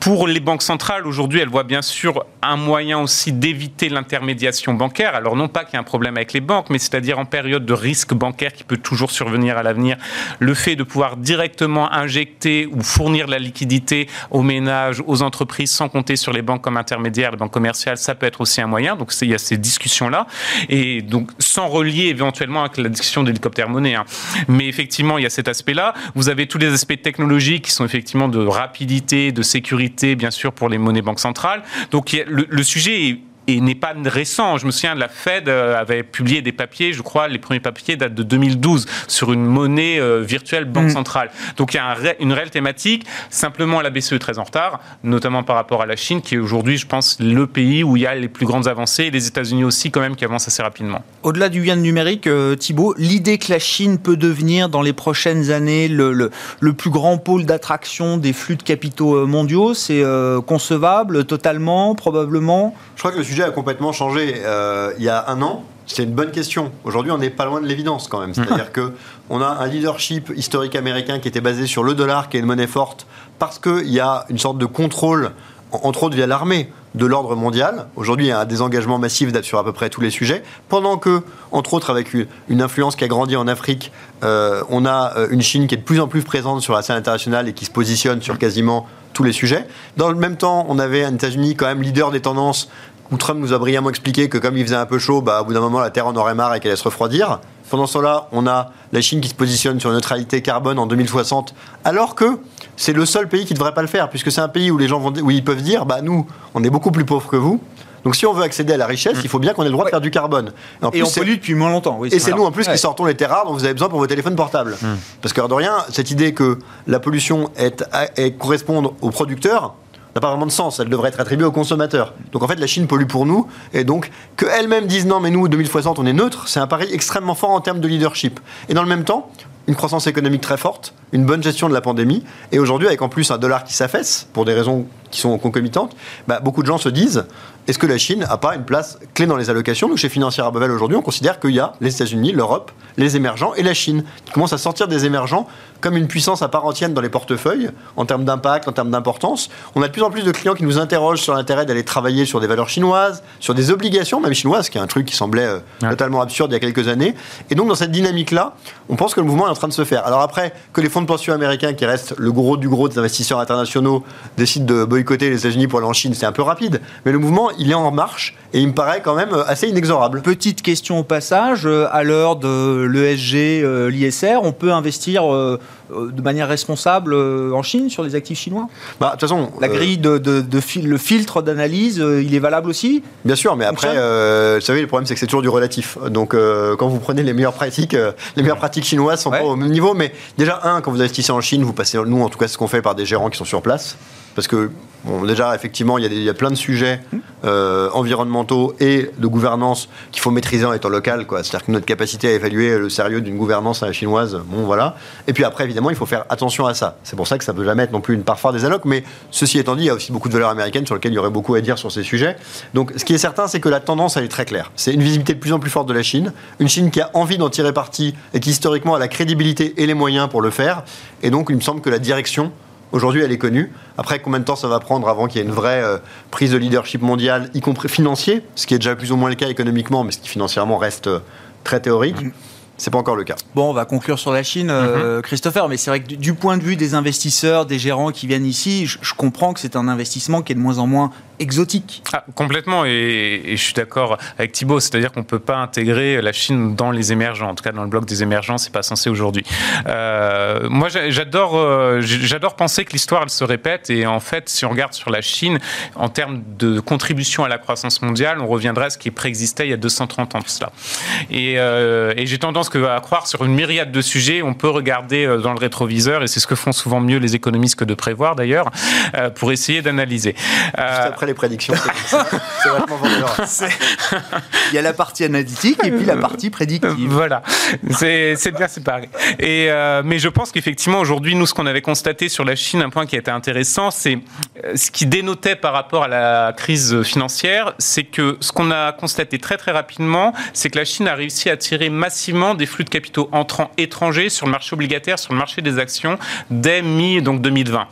D: pour les banques centrales, aujourd'hui, elles voient bien sûr un moyen aussi d'éviter l'intermédiation bancaire. Alors, non pas qu'il y ait un problème avec les banques, mais c'est-à-dire en période de risque bancaire qui peut toujours survenir à l'avenir, le fait de pouvoir directement injecter ou fournir de la liquidité aux ménages, aux entreprises, sans compter sur les banques comme intermédiaires, les banques commerciales, ça peut être aussi un moyen. Donc, il y a ces discussions-là. Et donc, sans relier éventuellement avec la discussion d'hélicoptère-monnaie. Hein. Mais effectivement, il y a cet aspect-là. Vous avez tous les aspects technologiques qui sont effectivement de rapidité, de sécurité, bien sûr, pour les monnaies banques centrales. Donc, le sujet est et n'est pas récent. Je me souviens, la Fed euh, avait publié des papiers, je crois, les premiers papiers datent de 2012 sur une monnaie euh, virtuelle banque mm. centrale. Donc il y a une réelle thématique. Simplement, la BCE est très en retard, notamment par rapport à la Chine, qui est aujourd'hui, je pense, le pays où il y a les plus grandes avancées, et les États-Unis aussi, quand même, qui avancent assez rapidement.
A: Au-delà du yuan numérique, euh, Thibault, l'idée que la Chine peut devenir dans les prochaines années le, le, le plus grand pôle d'attraction des flux de capitaux mondiaux, c'est concevable totalement, probablement?
C: Je crois que le sujet a complètement changé. Euh, il y a un an, c'était une bonne question. Aujourd'hui, on n'est pas loin de l'évidence quand même. C'est-à-dire que on a un leadership historique américain qui était basé sur le dollar, qui est une monnaie forte, parce qu'il y a une sorte de contrôle, entre autres via l'armée, de l'ordre mondial. Aujourd'hui, il y a un désengagement massif sur à peu près tous les sujets. Pendant que, entre autres, avec une, influence qui a grandi en Afrique, euh, on a euh, une Chine qui est de plus en plus présente sur la scène internationale et qui se positionne sur quasiment tous les sujets. Dans le même temps, on avait un États-Unis quand même leader des tendances Trump nous a brillamment expliqué que comme il faisait un peu chaud, bah, au bout d'un moment, la Terre en aurait marre et qu'elle allait se refroidir. Pendant ce temps-là, on a la Chine qui se positionne sur une neutralité carbone en 2060, alors que c'est le seul pays qui ne devrait pas le faire, puisque c'est un pays où les gens vont, où ils peuvent dire, bah nous, on est beaucoup plus pauvres que vous. Donc si on veut accéder à la richesse, il faut bien qu'on ait le droit de faire du carbone.
A: Et, en plus, on pollue depuis moins longtemps.
C: et c'est nous en plus qui sortons les terres rares dont vous avez besoin pour vos téléphones portables. Hmm. Parce que de rien, cette idée que la pollution est, est, corresponde aux producteurs, n'a pas vraiment de sens. Elle devrait être attribuée aux consommateurs. Donc en fait, la Chine pollue pour nous. Et donc, qu'elle-même dise non, mais nous, 2060, on est neutre, c'est un pari extrêmement fort en termes de leadership. Et dans le même temps, une croissance économique très forte, une bonne gestion de la pandémie, et aujourd'hui, avec en plus un dollar qui s'affaisse, pour des raisons qui sont concomitantes, bah, beaucoup de gens se disent est-ce que la Chine n'a pas une place clé dans les allocations? Nous, chez Financière Bevel, aujourd'hui, on considère qu'il y a les États-Unis, l'Europe, les émergents et la Chine, qui commencent à sortir des émergents comme une puissance à part entière dans les portefeuilles, en termes d'impact, en termes d'importance. On a de plus en plus de clients qui nous interrogent sur l'intérêt d'aller travailler sur des valeurs chinoises, sur des obligations, même chinoises, qui est un truc qui semblait euh, totalement absurde il y a quelques années. Et donc, dans cette dynamique-là, on pense que le mouvement est en train de se faire. Alors après, que les fonds de pension américains, qui restent le gros du gros des investisseurs internationaux, décident de boycotter les États-Unis pour aller en Chine, c'est un peu rapide. Mais le mouvement, il est en marche et il me paraît quand même euh, assez inexorable.
A: Petite question au passage, euh, à l'heure de l'ESG, l'ISR, on peut investir euh, de manière responsable euh, en Chine sur les actifs chinois?
C: Bah, De toute façon,
A: la grille de, le filtre d'analyse, euh, il est valable aussi?
C: Bien sûr, mais après, vous savez, le problème c'est que c'est toujours du relatif. Donc, quand vous prenez les meilleures pratiques, les meilleures pratiques chinoises sont pas au même niveau. Mais déjà, un, quand vous investissez en Chine, vous passez, nous en tout cas, ce qu'on fait par des gérants qui sont sur place parce que bon, déjà effectivement il y, a plein de sujets euh, environnementaux et de gouvernance qu'il faut maîtriser en étant local c'est-à-dire que notre capacité à évaluer le sérieux d'une gouvernance à la chinoise bon voilà. Et puis après évidemment il faut faire attention à ça. C'est pour ça que ça ne peut jamais être non plus une part des allocs mais ceci étant dit il y a aussi beaucoup de valeurs américaines sur lesquelles il y aurait beaucoup à dire sur ces sujets. Donc ce qui est certain c'est que la tendance elle est très claire. C'est une visibilité de plus en plus forte de la Chine. Une Chine qui a envie d'en tirer parti et qui historiquement a la crédibilité et les moyens pour le faire. Et donc il me semble que la direction Aujourd'hui, elle est connue. Après, combien de temps ça va prendre avant qu'il y ait une vraie euh, prise de leadership mondial, y compris financier, ce qui est déjà plus ou moins le cas économiquement, mais ce qui financièrement reste euh, très théorique? Mm. C'est pas encore le cas.
A: Bon, on va conclure sur la Chine, euh, mhm. Christopher, mais c'est vrai que du, point de vue des investisseurs, des gérants qui viennent ici, je, comprends que c'est un investissement qui est de moins en moins exotique.
D: Ah, complètement, et, je suis d'accord avec Thibault, c'est-à-dire qu'on ne peut pas intégrer la Chine dans les émergents, en tout cas dans le bloc des émergents, c'est pas censé aujourd'hui. Euh, moi, j'adore, euh, j'adore penser que l'histoire elle se répète, et en fait, si on regarde sur la Chine, en termes de contribution à la croissance mondiale, on reviendrait à ce qui préexistait il y a 230 ans de cela. Et, et j'ai tendance que à croire sur une myriade de sujets, on peut regarder euh, dans le rétroviseur, et c'est ce que font souvent mieux les économistes que de prévoir d'ailleurs, euh, pour essayer d'analyser.
C: Euh, après les prédictions. C'est vachement vendeur.
A: Il y a la partie analytique et puis la partie prédictive.
D: Voilà, c'est bien séparé. Et, euh, mais je pense qu'effectivement, aujourd'hui, nous, ce qu'on avait constaté sur la Chine, un point qui a été intéressant, c'est euh, ce qui dénotait par rapport à la crise financière, c'est que ce qu'on a constaté très très rapidement, c'est que la Chine a réussi à attirer massivement des flux de capitaux entrants étrangers sur le marché obligataire, sur le marché des actions, dès mi donc 2020.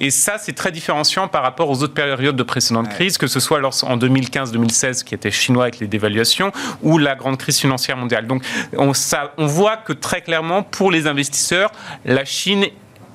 D: Et ça, c'est très différenciant par rapport aux autres périodes de précédentes crises, que ce soit en 2015-2016, qui était chinois avec les dévaluations, ou la grande crise financière mondiale. Donc, on, ça, on voit que très clairement, pour les investisseurs, la Chine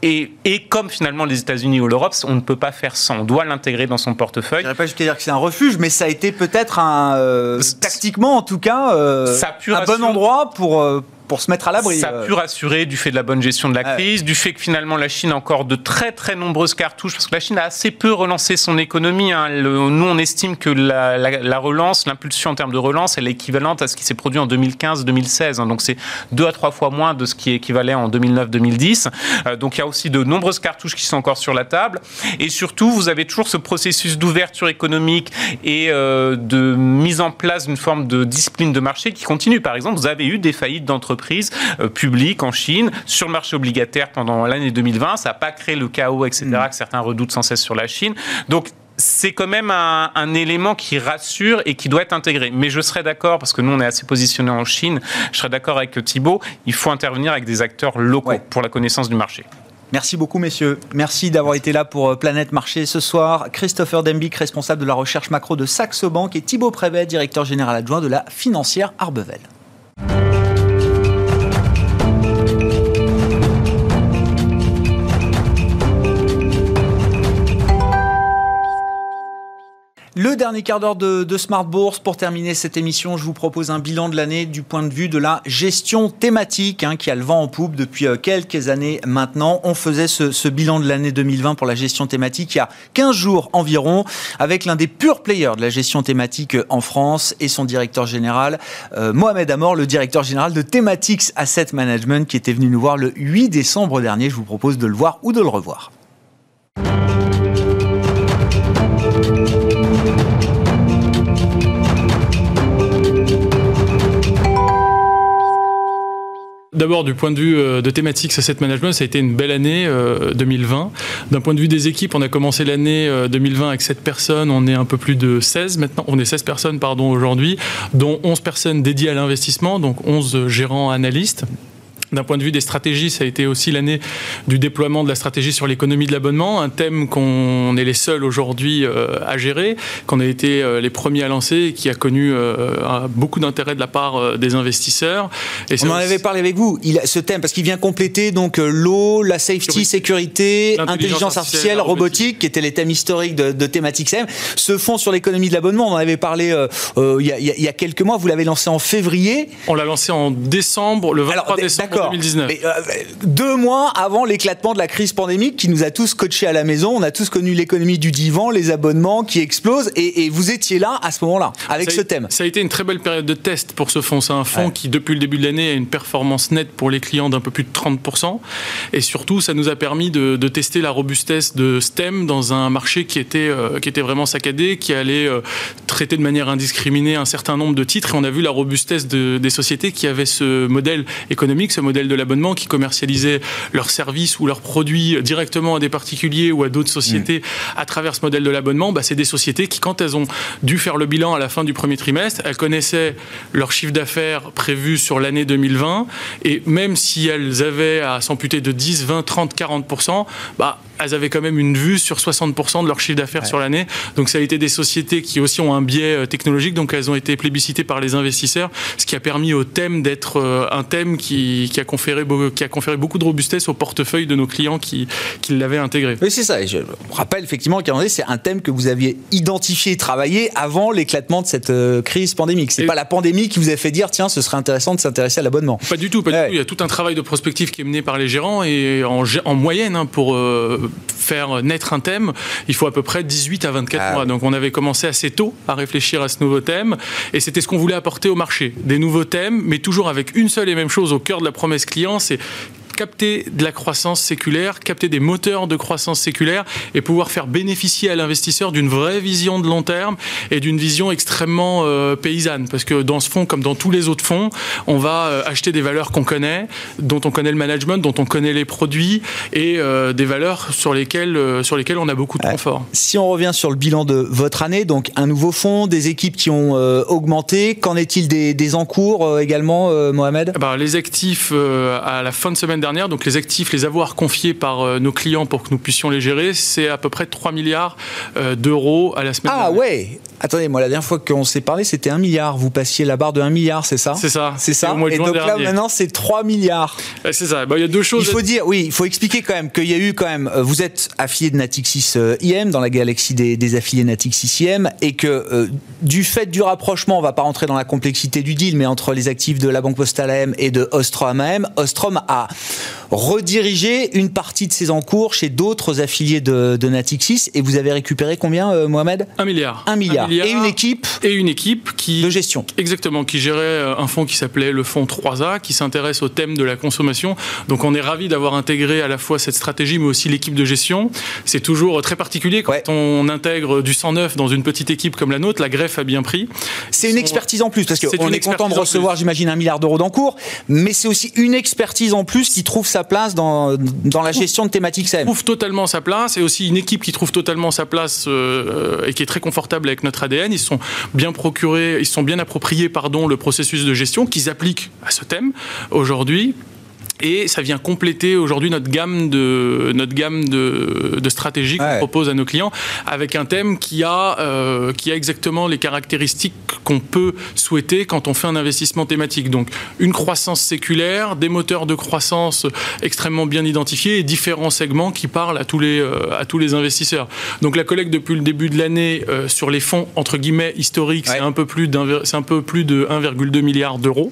D: et, et, comme finalement les États-Unis ou l'Europe, on ne peut pas faire sans. On doit l'intégrer dans son portefeuille.
A: Je ne pas juste dire que c'est un refuge, mais ça a été peut-être un euh, tactiquement en tout cas euh, un bon endroit pour. Euh, pour se mettre à l'abri.
D: Ça a pu rassurer du fait de la bonne gestion de la crise, du fait que finalement la Chine a encore de très très nombreuses cartouches, parce que la Chine a assez peu relancé son économie. Hein. nous, on estime que la, la, relance, l'impulsion en termes de relance, elle est équivalente à ce qui s'est produit en 2015-2016. Hein. Donc c'est deux à trois fois moins de ce qui équivalait en 2009-2010. Euh, donc il y a aussi de nombreuses cartouches qui sont encore sur la table. Et surtout, vous avez toujours ce processus d'ouverture économique et euh, de mise en place d'une forme de discipline de marché qui continue. Par exemple, vous avez eu des faillites d'entreprises entreprises euh, publiques en Chine sur le marché obligataire pendant l'année 2020. Ça n'a pas créé le chaos, etc., mm. que certains redoutent sans cesse sur la Chine. Donc, c'est quand même un, élément qui rassure et qui doit être intégré. Mais je serais d'accord, parce que nous, on est assez positionné en Chine, je serais d'accord avec Thibault, il faut intervenir avec des acteurs locaux pour la connaissance du marché.
A: Merci beaucoup, messieurs. Merci d'avoir été là pour euh, Planète Marché ce soir. Christopher Dembic, responsable de la recherche macro de Saxo Bank, et Thibault Prévet, directeur général adjoint de la financière Arbevel. Le dernier quart d'heure de, Smart Bourse. Pour terminer cette émission, je vous propose un bilan de l'année du point de vue de la gestion thématique hein, qui a le vent en poupe depuis euh, quelques années maintenant. On faisait ce, bilan de l'année 2020 pour la gestion thématique il y a 15 jours environ avec l'un des purs players de la gestion thématique euh, en France et son directeur général, euh, Mohamed Amor, le directeur général de Thematics Asset Management qui était venu nous voir le 8 décembre dernier. Je vous propose de le voir ou de le revoir.
E: D'abord, du point de vue euh, de thématique asset management, ça a été une belle année 2020. Euh, D'un point de vue des équipes, on a commencé l'année 2020 euh, avec 7 personnes, on est un peu plus de 16 maintenant, on est 16 personnes aujourd'hui, dont 11 personnes dédiées à l'investissement, donc 11 gérants analystes. D'un point de vue des stratégies, ça a été aussi l'année du déploiement de la stratégie sur l'économie de l'abonnement, un thème qu'on est les seuls aujourd'hui euh, à gérer, qu'on a été euh, les premiers à lancer et qui a connu euh, beaucoup d'intérêt de la part des investisseurs.
A: Et On en avait parlé avec vous, il a ce thème, parce qu'il vient compléter donc l'eau, la safety, sécurité, intelligence artificielle, robotique, qui étaient les thèmes historiques de, de thématique CM, se font sur l'économie de l'abonnement. On en avait parlé il y, a, il, y a, quelques mois, vous l'avez lancé en février.
E: On l'a lancé en décembre, le 23 décembre. 2019.
A: Euh, deux mois avant l'éclatement de la crise pandémique qui nous a tous coachés à la maison, on a tous connu l'économie du divan, les abonnements qui explosent, et, vous étiez là à ce moment-là, avec ce thème.
E: Ça a été une très belle période de test pour ce fonds. C'est un fonds qui, depuis le début de l'année, a une performance nette pour les clients d'un peu plus de 30%. Et surtout, ça nous a permis de, tester la robustesse de STEM dans un marché qui était, euh, qui était vraiment saccadé, qui allait euh, traiter de manière indiscriminée un certain nombre de titres. Et on a vu la robustesse des sociétés qui avaient ce modèle économique, ce modèle de l'abonnement qui commercialisaient leurs services ou leurs produits directement à des particuliers ou à d'autres sociétés à travers ce modèle de l'abonnement, bah, c'est des sociétés qui, quand elles ont dû faire le bilan à la fin du premier trimestre, elles connaissaient leur chiffre d'affaires prévu sur l'année 2020 et même si elles avaient à s'amputer de 10, 20, 30, 40%, bah, elles avaient quand même une vue sur 60% de leur chiffre d'affaires sur l'année. Donc ça a été des sociétés qui aussi ont un biais euh, technologique, donc elles ont été plébiscitées par les investisseurs, ce qui a permis au thème d'être euh, un thème qui, qui a conféré, qui a conféré beaucoup de robustesse au portefeuille de nos clients qui, qui l'avaient intégré.
A: Oui, c'est ça. Et je rappelle effectivement qu'à c'est un thème que vous aviez identifié et travaillé avant l'éclatement de cette euh, crise pandémique. C'est pas la pandémie qui vous a fait dire tiens, ce serait intéressant de s'intéresser à l'abonnement.
E: Pas du tout, pas du tout. Il y a tout un travail de prospective qui est mené par les gérants et en, en moyenne, hein, pour euh, faire naître un thème, il faut à peu près 18 à 24 ah mois. Donc on avait commencé assez tôt à réfléchir à ce nouveau thème et c'était ce qu'on voulait apporter au marché. Des nouveaux thèmes, mais toujours avec une seule et même chose au cœur de la promesse client, c'est capter de la croissance séculaire, capter des moteurs de croissance séculaire et pouvoir faire bénéficier à l'investisseur d'une vraie vision de long terme et d'une vision extrêmement euh, paysanne. Parce que dans ce fonds, comme dans tous les autres fonds, on va euh, acheter des valeurs qu'on connaît, dont on connaît le management, dont on connaît les produits et euh, des valeurs sur lesquelles, sur lesquelles on a beaucoup de confort.
A: Si on revient sur le bilan de votre année, donc un nouveau fonds, des équipes qui ont augmenté, qu'en est-il des, des encours également, Mohamed?
E: Eh ben, Les actifs à la fin de semaine dernière, donc les actifs, les avoirs confiés par nos clients pour que nous puissions les gérer, c'est à peu près 3 milliards d'euros à la semaine
A: ah,
E: dernière.
A: Ah ouais Attendez, moi la dernière fois qu'on s'est parlé, c'était 1 milliard. Vous passiez la barre de 1 milliard, c'est ça
E: C'est ça.
A: C'est ça. Et donc là, maintenant, c'est 3 milliards.
E: C'est ça. Bah, il y a deux choses.
A: Il faut dire, oui, il faut expliquer quand même qu'il y a eu quand même. Euh, vous êtes affilié de Natixis euh, IM dans la galaxie des, affiliés Natixis IM et que euh, du fait du rapprochement, on va pas rentrer dans la complexité du deal, mais entre les actifs de la Banque Postale AM et de Ostrom AM, Ostrom a redirigé une partie de ses encours chez d'autres affiliés de, de, Natixis et vous avez récupéré combien, Mohamed?
E: 1 milliard.
A: 1 milliard. Et une équipe
E: Et une équipe qui.
A: De gestion.
E: Exactement, qui gérait euh, un fonds qui s'appelait le fonds 3A, qui s'intéresse au thème de la consommation. Donc on est ravi d'avoir intégré à la fois cette stratégie, mais aussi l'équipe de gestion. C'est toujours très particulier quand on intègre du 109 dans une petite équipe comme la nôtre. La greffe a bien pris.
A: C'est une expertise en plus, parce qu'on est, est content de recevoir, j'imagine, un milliard d'euros d'encours, mais c'est aussi une expertise en plus qui trouve sa place dans, dans la gestion de thématiques SAM.
E: trouve totalement sa place, et aussi une équipe qui trouve totalement sa place euh, et qui est très confortable avec notre ADN. Ils sont bien procurés, ils sont bien appropriés, pardon, le processus de gestion qu'ils appliquent à ce thème aujourd'hui et ça vient compléter aujourd'hui notre gamme de notre gamme de, de stratégies qu'on propose à nos clients avec un thème qui a euh, qui a exactement les caractéristiques qu'on peut souhaiter quand on fait un investissement thématique. Donc une croissance séculaire, des moteurs de croissance extrêmement bien identifiés et différents segments qui parlent à tous les euh, à tous les investisseurs. Donc la collecte depuis le début de l'année euh, sur les fonds entre guillemets historiques, c'est un peu plus d'un c'est un peu plus de 1,2 milliard d'euros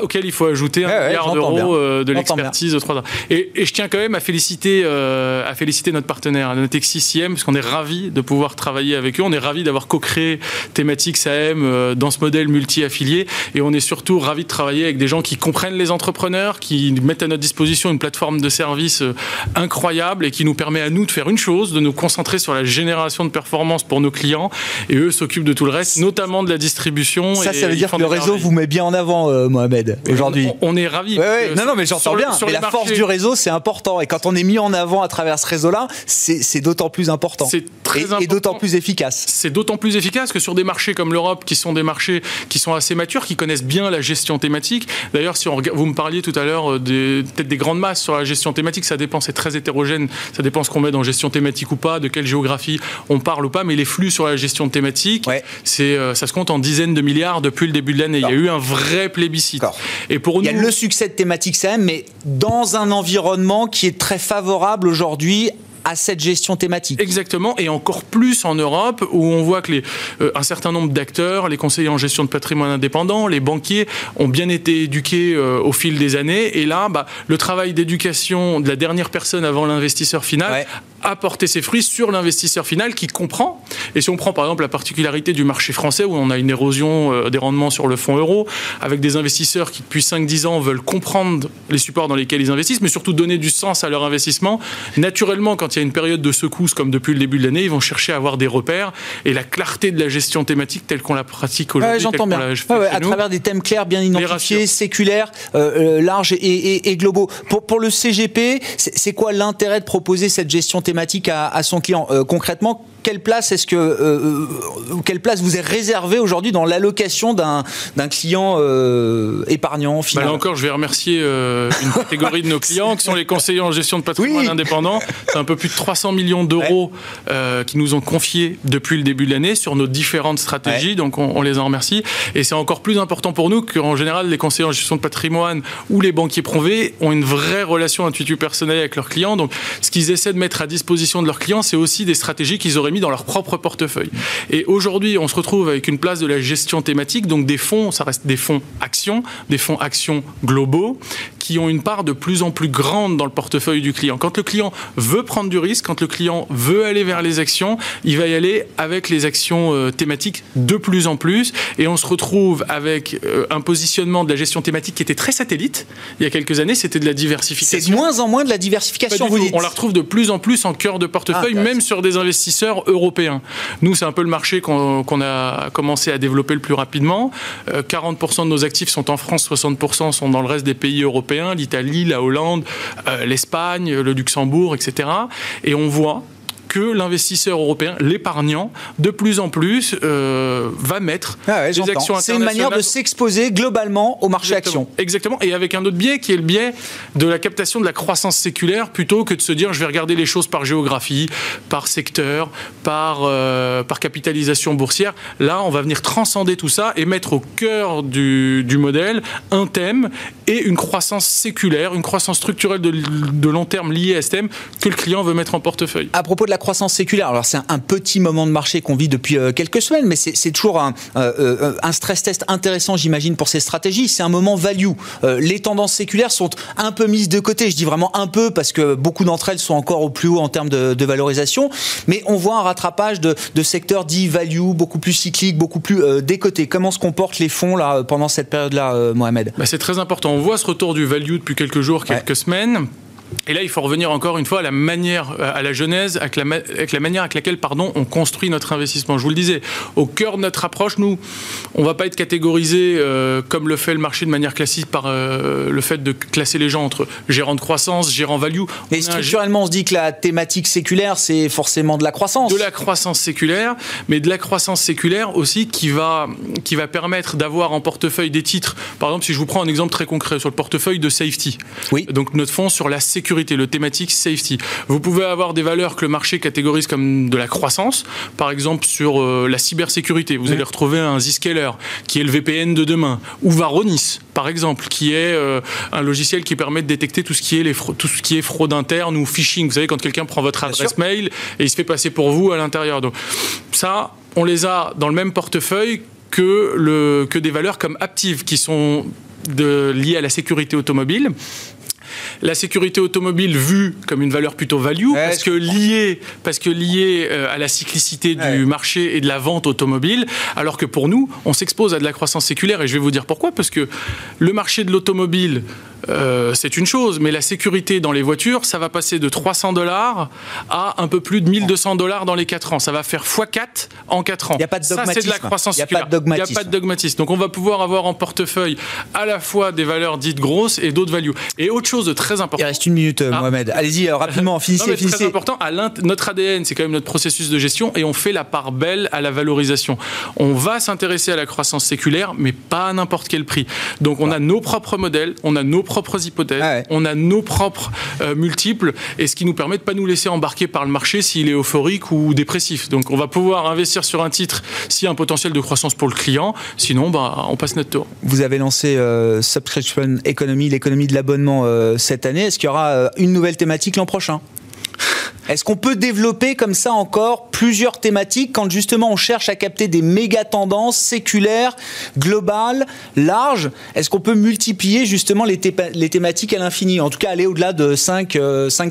E: auquel il faut ajouter un milliard d'euros euh, de l'expertise de 3 ans. Et, je tiens quand même à féliciter, euh, à féliciter notre partenaire, Natexis IM, parce qu'on est ravis de pouvoir travailler avec eux. On est ravis d'avoir co-créé Thématique SAM euh, dans ce modèle multi-affilié. Et on est surtout ravis de travailler avec des gens qui comprennent les entrepreneurs, qui mettent à notre disposition une plateforme de services incroyable et qui nous permet à nous de faire une chose, de nous concentrer sur la génération de performance pour nos clients. Et eux s'occupent de tout le reste, notamment de la distribution.
A: Ça, ça veut dire que le réseau vous met bien en avant, Mohamed aujourd'hui.
E: On, est ravis.
A: non, non, mais j'entends bien. mais la force du réseau, c'est important. Et quand on est mis en avant à travers ce réseau-là, c'est d'autant plus important.
E: C'est très
A: et,
E: important.
A: Et d'autant plus efficace.
E: C'est d'autant plus efficace que sur des marchés comme l'Europe, qui sont des marchés qui sont assez matures, qui connaissent bien la gestion thématique. D'ailleurs, si on vous me parliez tout à l'heure euh, peut-être des grandes masses sur la gestion thématique, ça dépend, c'est très hétérogène. Ça dépend ce qu'on met dans gestion thématique ou pas, de quelle géographie on parle ou pas. Mais les flux sur la gestion thématique, c'est euh, ça se compte en dizaines de milliards depuis le début de l'année. Il y a eu un vrai plébiscite.
A: Et pour Il y a le succès de thématique SAM, mais dans un environnement qui est très favorable aujourd'hui à cette gestion thématique.
E: Exactement, et encore plus en Europe, où on voit que les, euh, un certain nombre d'acteurs, les conseillers en gestion de patrimoine indépendant, les banquiers, ont bien été éduqués euh, au fil des années. Et là, bah, le travail d'éducation de la dernière personne avant l'investisseur final porté ses fruits sur l'investisseur final qui comprend. Et si on prend par exemple la particularité du marché français, où on a une érosion euh, des rendements sur le fonds euro, avec des investisseurs qui depuis 5-10 ans veulent comprendre les supports dans lesquels ils investissent, mais surtout donner du sens à leur investissement, naturellement, quand il y a une période de secousse comme depuis le début de l'année, ils vont chercher à avoir des repères et la clarté de la gestion thématique telle qu'on la pratique aujourd'hui.
A: J'entends bien. à travers des thèmes clairs, bien identifiés, séculaires, euh, euh, larges et, globaux. Pour, pour le CGP, c'est quoi l'intérêt de proposer cette gestion thématique à, son client. Euh, Concrètement, quelle place est-ce que euh, euh, quelle place vous est réservée aujourd'hui dans l'allocation d'un client euh, épargnant
E: final bah Là encore, je vais remercier une catégorie de nos clients qui sont les conseillers en gestion de patrimoine indépendant. C'est un peu plus de 300 millions d'euros qui nous ont confiés depuis le début de l'année sur nos différentes stratégies. Donc on, les en remercie. Et c'est encore plus important pour nous qu'en général les conseillers en gestion de patrimoine ou les banquiers privés ont une vraie relation intuitive personnelle avec leurs clients. Donc ce qu'ils essaient de mettre à disposition de leurs clients, c'est aussi des stratégies qu'ils auraient mis dans leur propre portefeuille. Et aujourd'hui, on se retrouve avec une place de la gestion thématique, donc des fonds, ça reste des fonds actions, des fonds actions globaux, qui ont une part de plus en plus grande dans le portefeuille du client. Quand le client veut prendre du risque, quand le client veut aller vers les actions, il va y aller avec les actions euh, thématiques de plus en plus. Et on se retrouve avec euh, un positionnement de la gestion thématique qui était très satellite. Il y a quelques années, c'était de la diversification.
A: C'est de moins en moins de la diversification, vous dites.
E: On la retrouve de plus en plus en cœur de portefeuille,
A: Ah,
E: même sur des investisseurs européens. Nous, c'est un peu le marché qu'on a commencé à développer le plus rapidement. Euh, 40% de nos actifs sont en France, 60% sont dans le reste des pays européens, l'Italie, la Hollande, euh, l'Espagne, le Luxembourg, etc. Et on voit que l'investisseur européen, l'épargnant, de plus en plus euh, va mettre
A: Ah ouais,
E: des actions
A: C'est une manière de
E: internationales
A: s'exposer globalement au marché
E: Exactement.
A: action.
E: Exactement. Et avec un autre biais qui est le biais de la captation de la croissance séculaire plutôt que de se dire je vais regarder les choses par géographie, par secteur, par, euh, par capitalisation boursière. Là, on va venir transcender tout ça et mettre au cœur du, du modèle un thème et une croissance séculaire, une croissance structurelle de, de long terme liée à ce thème que le client veut mettre en portefeuille.
A: À propos de la croissance séculaire, alors c'est un, un petit moment de marché qu'on vit depuis euh, quelques semaines, mais c'est toujours un, euh, euh, un stress test intéressant, j'imagine, pour ces stratégies. C'est un moment value. Les tendances séculaires sont un peu mises de côté. Je dis vraiment un peu parce que beaucoup d'entre elles sont encore au plus haut en termes de, de valorisation, mais on voit un rattrapage de, de secteurs dits value, beaucoup plus cycliques, beaucoup plus décotés. Comment se comportent les fonds là pendant cette période-là, Mohamed?
E: Bah, c'est très important. On voit ce retour du value depuis quelques jours, quelques
A: Ouais.
E: semaines. Et là, il faut revenir encore une fois à la manière, euh, à la genèse, avec la, ma- avec la manière avec laquelle, pardon, on construit notre investissement. Je vous le disais, au cœur de notre approche, nous, on va pas être catégorisé euh, comme le fait le marché de manière classique par euh, le fait de classer les gens entre gérant de croissance, gérant value.
A: Mais
E: a un
A: structurellement, on se dit que la thématique séculaire, c'est forcément de la croissance.
E: de la croissance séculaire, mais de la croissance séculaire aussi qui va, qui va permettre d'avoir en portefeuille des titres. Par exemple, si je vous prends un exemple très concret sur le portefeuille de safety.
A: Oui.
E: Donc notre fonds sur la sécurité, le thématique safety. Vous pouvez avoir des valeurs que le marché catégorise comme de la croissance. Par exemple, sur euh, la cybersécurité, vous allez retrouver un Zscaler qui est le VPN de demain, ou Varonis, par exemple, qui est euh, un logiciel qui permet de détecter tout ce qui est les tout ce qui est fraude interne ou phishing. Vous savez, quand quelqu'un prend votre adresse
A: sûr.
E: mail et il se fait passer pour vous à l'intérieur. Donc ça, on les a dans le même portefeuille que, le, que des valeurs comme Active qui sont de, liées à la sécurité automobile. La sécurité automobile vue comme une valeur plutôt value
A: Ouais,
E: parce que liée parce que liée euh, à la cyclicité
A: Ouais.
E: du marché et de la vente automobile alors que pour nous on s'expose à de la croissance séculaire et je vais vous dire pourquoi parce que le marché de l'automobile euh, c'est une chose, mais la sécurité dans les voitures, ça va passer de 300 dollars à un peu plus de 1200 dollars dans les 4 ans. Ça va faire x4 en 4 ans.
A: Il y a pas de
E: Ça, c'est de la
A: dogmatisme.
E: croissance
A: Il y a dogmatisme.
E: N'y a pas de dogmatisme. Donc, on va pouvoir avoir en portefeuille à la fois des valeurs dites grosses et d'autres values. Et autre chose de très important.
A: Il reste une minute, euh,
E: Ah.
A: Mohamed. Allez-y, euh, rapidement,
E: Non,
A: finissez,
E: mais très
A: finissez.
E: important, à l'int- notre ADN, c'est quand même notre processus de gestion et on fait la part belle à la valorisation. On va s'intéresser à la croissance séculaire, mais pas à n'importe quel prix. Donc on a nos propres modèles, on a nos propres hypothèses,
A: Ah ouais.
E: on a nos propres euh, multiples et ce qui nous permet de pas nous laisser embarquer par le marché s'il est euphorique ou dépressif. Donc on va pouvoir investir sur un titre s'il y a un potentiel de croissance pour le client, sinon bah, on passe notre tour.
A: Vous avez lancé euh, Subscription Economy, l'économie de l'abonnement euh, cette année. Est-ce qu'il y aura euh, une nouvelle thématique l'an prochain? Est-ce qu'on peut développer comme ça encore plusieurs thématiques quand justement on cherche à capter des méga tendances séculaires, globales, larges? Est-ce qu'on peut multiplier justement les, thématiques à l'infini? En tout cas, aller au-delà de 5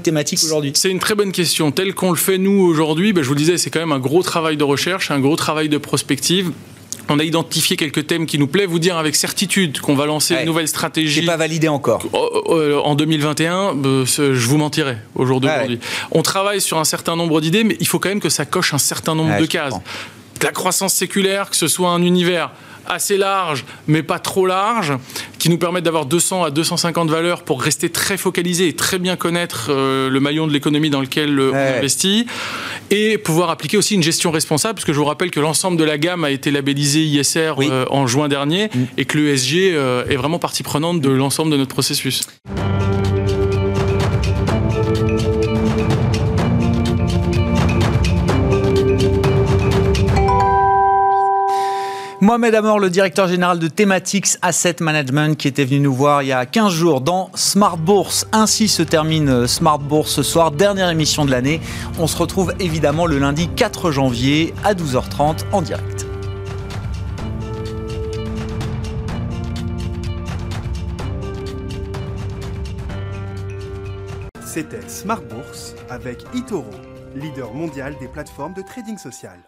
A: thématiques aujourd'hui.
E: C'est une très bonne question. Tel qu'on le fait nous aujourd'hui, ben, je vous le disais, c'est quand même un gros travail de recherche, un gros travail de prospective. On a identifié quelques thèmes qui nous plaisent. Vous dire avec certitude qu'on va lancer
A: Ouais.
E: une nouvelle stratégie
A: pas validé encore.
E: euh, euh, en 2021, euh, je vous mentirais au jour d'aujourd'hui. On travaille sur un certain nombre d'idées, mais il faut quand même que ça coche un certain nombre
A: Ouais,
E: de cases.
A: comprends.
E: La croissance séculaire, que ce soit un univers assez large, mais pas trop large, qui nous permette d'avoir 200 à 250 valeurs pour rester très focalisé et très bien connaître euh, le maillon de l'économie dans lequel euh,
A: Ouais.
E: on investit, et pouvoir appliquer aussi une gestion responsable, parce que je vous rappelle que l'ensemble de la gamme a été labellisé ISR
A: Oui.
E: euh, en juin dernier, et que l'ESG est vraiment partie prenante de l'ensemble de notre processus.
A: Mohamed Amor, le directeur général de Thematics Asset Management, qui était venu nous voir il y a 15 jours dans Smart Bourse. Ainsi se termine euh, Smart Bourse ce soir, dernière émission de l'année. On se retrouve évidemment le lundi 4 janvier à 12h30 en direct.
F: C'était Smart Bourse avec Itoro, leader mondial des plateformes de trading social.